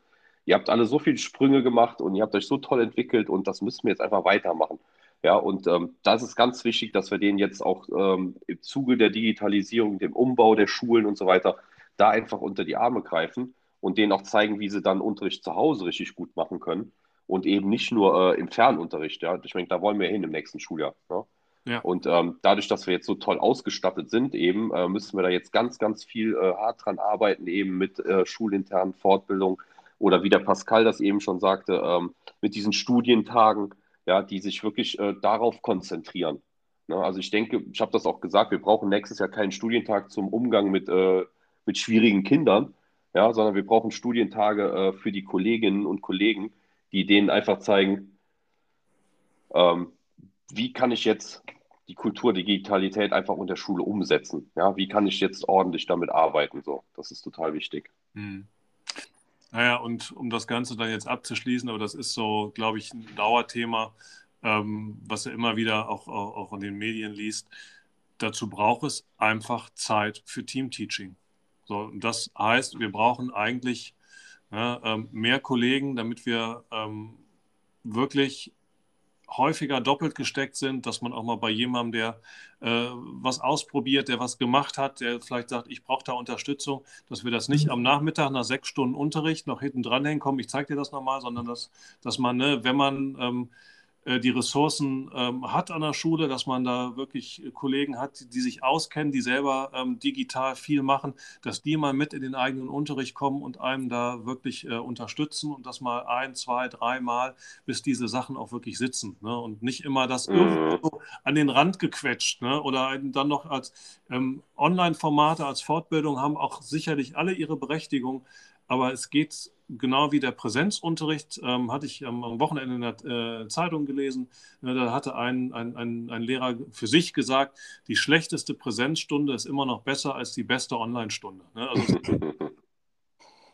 S3: ihr habt alle so viele Sprünge gemacht und ihr habt euch so toll entwickelt und das müssen wir jetzt einfach weitermachen. Ja, und ähm, das ist ganz wichtig, dass wir denen jetzt auch ähm, im Zuge der Digitalisierung, dem Umbau der Schulen und so weiter, da einfach unter die Arme greifen und denen auch zeigen, wie sie dann Unterricht zu Hause richtig gut machen können und eben nicht nur äh, im Fernunterricht. Ja, ich meine, da wollen wir hin im nächsten Schuljahr. Ja? Ja. Und ähm, dadurch, dass wir jetzt so toll ausgestattet sind, eben äh, müssen wir da jetzt ganz, ganz viel äh, hart dran arbeiten, eben mit äh, schulinternen Fortbildung oder wie der Pascal das eben schon sagte, ähm, mit diesen Studientagen, ja, die sich wirklich äh, darauf konzentrieren. Ne? Also ich denke, ich habe das auch gesagt, wir brauchen nächstes Jahr keinen Studientag zum Umgang mit, äh, mit schwierigen Kindern, ja, sondern wir brauchen Studientage für die Kolleginnen und Kollegen, die denen einfach zeigen, ähm, wie kann ich jetzt die Kultur Digitalität einfach unter Schule umsetzen? Ja, wie kann ich jetzt ordentlich damit arbeiten? So, das ist total wichtig. Hm.
S1: Naja, und um das Ganze dann jetzt abzuschließen, aber das ist so, glaube ich, ein Dauerthema, ähm, was er immer wieder auch, auch, auch in den Medien liest. Dazu braucht es einfach Zeit für Teamteaching. So, das heißt, wir brauchen eigentlich ja, ähm, mehr Kollegen, damit wir ähm, wirklich häufiger doppelt gesteckt sind, dass man auch mal bei jemandem, der äh, was ausprobiert, der was gemacht hat, der vielleicht sagt, ich brauche da Unterstützung, dass wir das nicht mhm. am Nachmittag nach sechs Stunden Unterricht noch hinten dranhängen, komm, ich zeige dir das nochmal, sondern dass, dass man, ne, wenn man ähm, äh, die Ressourcen ähm, hat an der Schule, dass man da wirklich Kollegen hat, die sich auskennen, die selber ähm, digital viel machen, dass die mal mit in den eigenen Unterricht kommen und einem da wirklich äh, unterstützen und das mal ein, zwei, dreimal, bis diese Sachen auch wirklich sitzen. Ne? Und nicht immer das mhm. irgendwo an den Rand gequetscht ne? oder dann noch als ähm, Online-Formate, als Fortbildung haben auch sicherlich alle ihre Berechtigung. Aber es geht genau wie der Präsenzunterricht, ähm, hatte ich am Wochenende in der äh, Zeitung gelesen. Ja, da hatte ein, ein, ein, ein, Lehrer für sich gesagt, die schlechteste Präsenzstunde ist immer noch besser als die beste Online-Stunde. Ne? Also <laughs>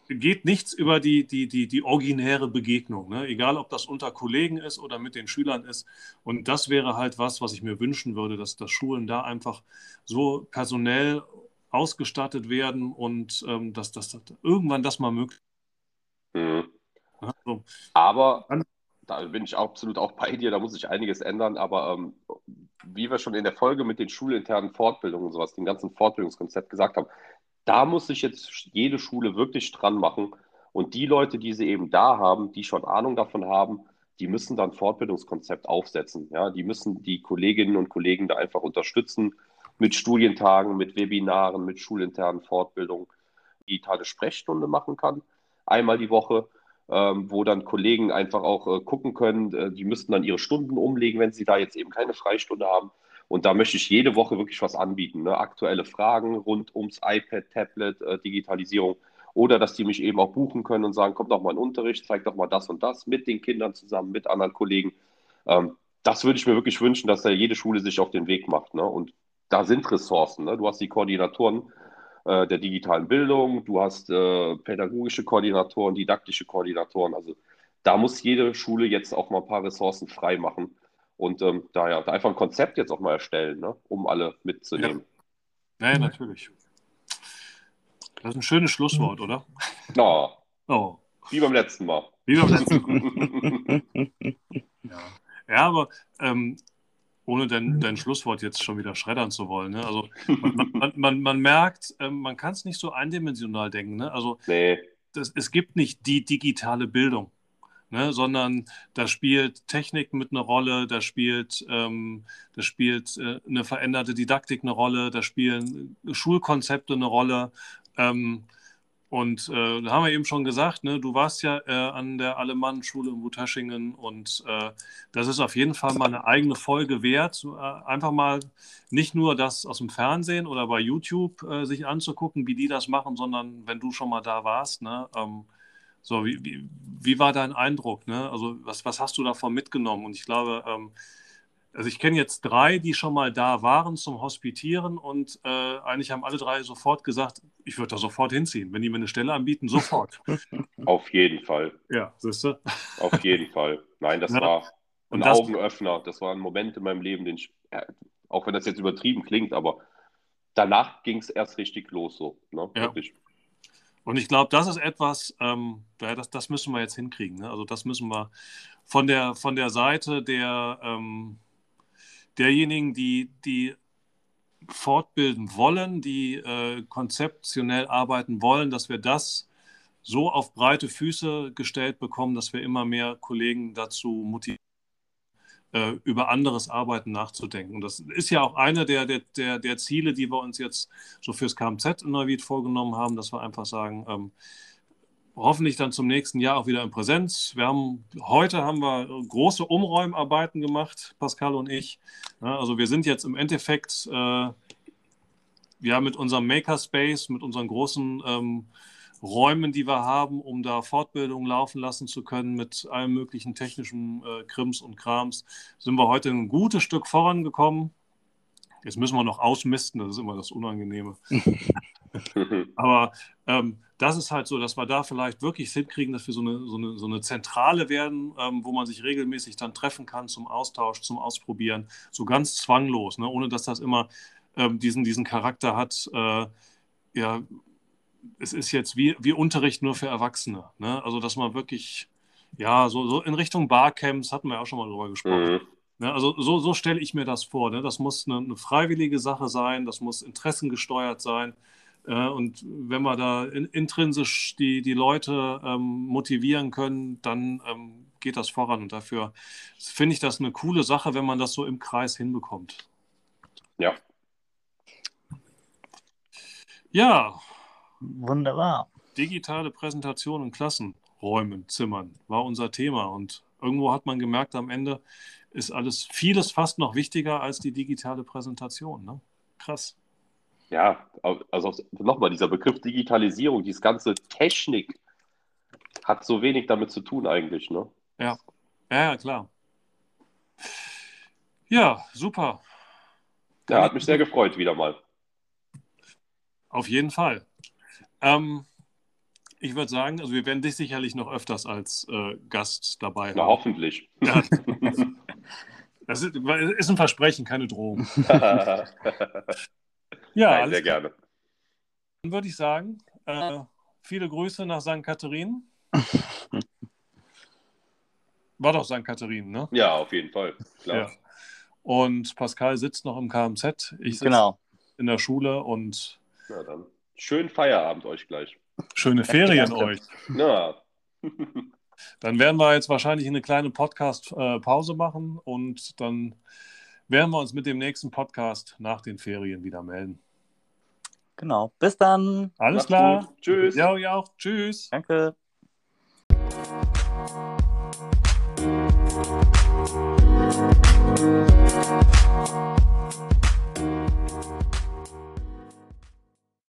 S1: geht nichts über die, die, die, die originäre Begegnung, ne? egal ob das unter Kollegen ist oder mit den Schülern ist. Und das wäre halt was, was ich mir wünschen würde, dass, dass Schulen da einfach so personell ausgestattet werden und ähm, dass, dass, dass irgendwann das mal möglich
S3: Mhm. Also, aber da bin ich absolut auch bei dir, da muss sich einiges ändern, aber ähm, wie wir schon in der Folge mit den schulinternen Fortbildungen und sowas, dem ganzen Fortbildungskonzept gesagt haben, da muss sich jetzt jede Schule wirklich dran machen und die Leute, die sie eben da haben, die schon Ahnung davon haben, die müssen dann Fortbildungskonzept aufsetzen. Ja, die müssen die Kolleginnen und Kollegen da einfach unterstützen mit Studientagen, mit Webinaren, mit schulinternen Fortbildungen, digitale Sprechstunde machen kann einmal die Woche, ähm, wo dann Kollegen einfach auch äh, gucken können. Äh, die müssten dann ihre Stunden umlegen, wenn sie da jetzt eben keine Freistunde haben. Und da möchte ich jede Woche wirklich was anbieten. Ne? Aktuelle Fragen rund ums iPad, Tablet, äh, Digitalisierung. Oder dass die mich eben auch buchen können und sagen, kommt doch mal in Unterricht, zeig doch mal das und das mit den Kindern zusammen, mit anderen Kollegen. Ähm, das würde ich mir wirklich wünschen, dass da jede Schule sich auf den Weg macht. Ne? Und da sind Ressourcen. Ne? Du hast die Koordinatoren der digitalen Bildung, du hast äh, pädagogische Koordinatoren, didaktische Koordinatoren. Also da muss jede Schule jetzt auch mal ein paar Ressourcen frei machen und ähm, da ja, da einfach ein Konzept jetzt auch mal erstellen, ne, um alle mitzunehmen.
S1: Ja, ja natürlich. Das ist ein schönes Schlusswort, oder?
S3: Ja,
S1: Oh,
S3: wie beim letzten Mal.
S1: wie beim letzten <laughs> Mal. Ja, ja aber ähm, ohne dein, dein Schlusswort jetzt schon wieder schreddern zu wollen. Ne? Also <laughs> man, man, man, man merkt, ähm, man kann es nicht so eindimensional denken. Ne? Also
S3: Nee,
S1: das, es gibt nicht die digitale Bildung, ne? sondern da spielt Technik mit eine Rolle, da spielt, ähm, da spielt äh, eine veränderte Didaktik eine Rolle, da spielen Schulkonzepte eine Rolle. Ähm, und äh, da haben wir eben schon gesagt, ne, du warst ja äh, an der Alemannenschule in Wutaschingen und äh, das ist auf jeden Fall mal eine eigene Folge wert. Äh, einfach mal nicht nur das aus dem Fernsehen oder bei YouTube äh, sich anzugucken, wie die das machen, sondern wenn du schon mal da warst, ne, ähm, so, wie, wie, wie war dein Eindruck? Ne? Also, was, was hast du davon mitgenommen? Und ich glaube, ähm, also ich kenne jetzt drei, die schon mal da waren zum Hospitieren und äh, eigentlich haben alle drei sofort gesagt, ich würde da sofort hinziehen. Wenn die mir eine Stelle anbieten, sofort. <laughs>
S3: auf jeden Fall.
S1: ja, siehst du?
S3: Auf jeden Fall. Nein, das
S1: Ja.
S3: war
S1: Und
S3: ein
S1: das-
S3: Augenöffner. Das war ein Moment in meinem Leben, den ich, ja, auch wenn das jetzt übertrieben klingt, aber danach ging es erst richtig los so. Ne?
S1: Ja. Und ich glaube, das ist etwas, ähm, das, das müssen wir jetzt hinkriegen. Ne? Also das müssen wir von der, von der Seite der, ähm, derjenigen, die, die fortbilden wollen, die äh, konzeptionell arbeiten wollen, dass wir das so auf breite Füße gestellt bekommen, dass wir immer mehr Kollegen dazu motivieren, äh, über anderes Arbeiten nachzudenken. Und das ist ja auch eine der, der, der, der Ziele, die wir uns jetzt so fürs KMZ in Neuwied vorgenommen haben, dass wir einfach sagen, ähm, hoffentlich dann zum nächsten Jahr auch wieder in Präsenz. Wir haben, heute haben wir große Umräumarbeiten gemacht, Pascal und ich. Also wir sind jetzt im Endeffekt äh, ja mit unserem Makerspace, mit unseren großen ähm, Räumen, die wir haben, um da Fortbildungen laufen lassen zu können mit allem möglichen technischen äh, Krims und Krams, sind wir heute ein gutes Stück vorangekommen. Jetzt müssen wir noch ausmisten, das ist immer das Unangenehme. <laughs> <laughs> Aber ähm, das ist halt so, dass wir da vielleicht wirklich hinkriegen, dass wir so eine, so eine, so eine Zentrale werden, ähm, wo man sich regelmäßig dann treffen kann zum Austausch, zum Ausprobieren, so ganz zwanglos, ne? ohne dass das immer ähm, diesen, diesen Charakter hat, äh, ja, es ist jetzt wie, wie Unterricht nur für Erwachsene. Ne? Also, dass man wirklich, ja, so, so in Richtung Barcamps hatten wir ja auch schon mal drüber gesprochen.
S3: Mhm.
S1: Ne, also so, so stelle ich mir das vor. Ne? Das muss eine, eine freiwillige Sache sein, das muss interessengesteuert sein. Äh, und wenn wir da in, intrinsisch die, die Leute ähm, motivieren können, dann ähm, geht das voran. Und dafür finde ich das eine coole Sache, wenn man das so im Kreis hinbekommt.
S3: Ja.
S1: Ja,
S2: Wunderbar.
S1: digitale Präsentation in Klassenräumen, Zimmern war unser Thema. Und irgendwo hat man gemerkt, am Ende ist alles, vieles fast noch wichtiger als die digitale Präsentation. Ne? Krass.
S3: Ja, also nochmal, dieser Begriff Digitalisierung, dieses ganze Technik hat so wenig damit zu tun eigentlich, ne?
S1: Ja, ja, klar. Ja, super.
S3: Ja, hat mich sehr gefreut, wieder mal.
S1: Auf jeden Fall. Ähm, ich würde sagen, also wir werden dich sicherlich noch öfters als äh, Gast dabei
S3: Na,
S1: haben.
S3: hoffentlich. <laughs>
S1: Ja. Das ist, ist ein Versprechen, keine Drohung. <laughs>
S3: Nein,
S1: Ja, alles
S3: sehr gerne.
S1: Dann würde ich sagen, äh, viele Grüße nach St. Katharinen. <laughs> War doch St. Katharinen, ne?
S3: Ja, auf jeden Fall. Klar.
S1: Ja. Und Pascal sitzt noch im KMZ. Ich sitze
S2: Genau.
S1: in der Schule und
S3: Na dann. Schönen Feierabend euch gleich.
S1: schöne Ferien euch.
S3: Na,
S1: Dann werden wir jetzt wahrscheinlich eine kleine Podcast-Pause machen und dann werden wir uns mit dem nächsten Podcast nach den Ferien wieder melden.
S2: Genau. Bis dann.
S1: Alles
S3: Macht's
S1: klar.
S3: Gut. Tschüss.
S1: Ja, ja auch. Tschüss.
S2: Danke.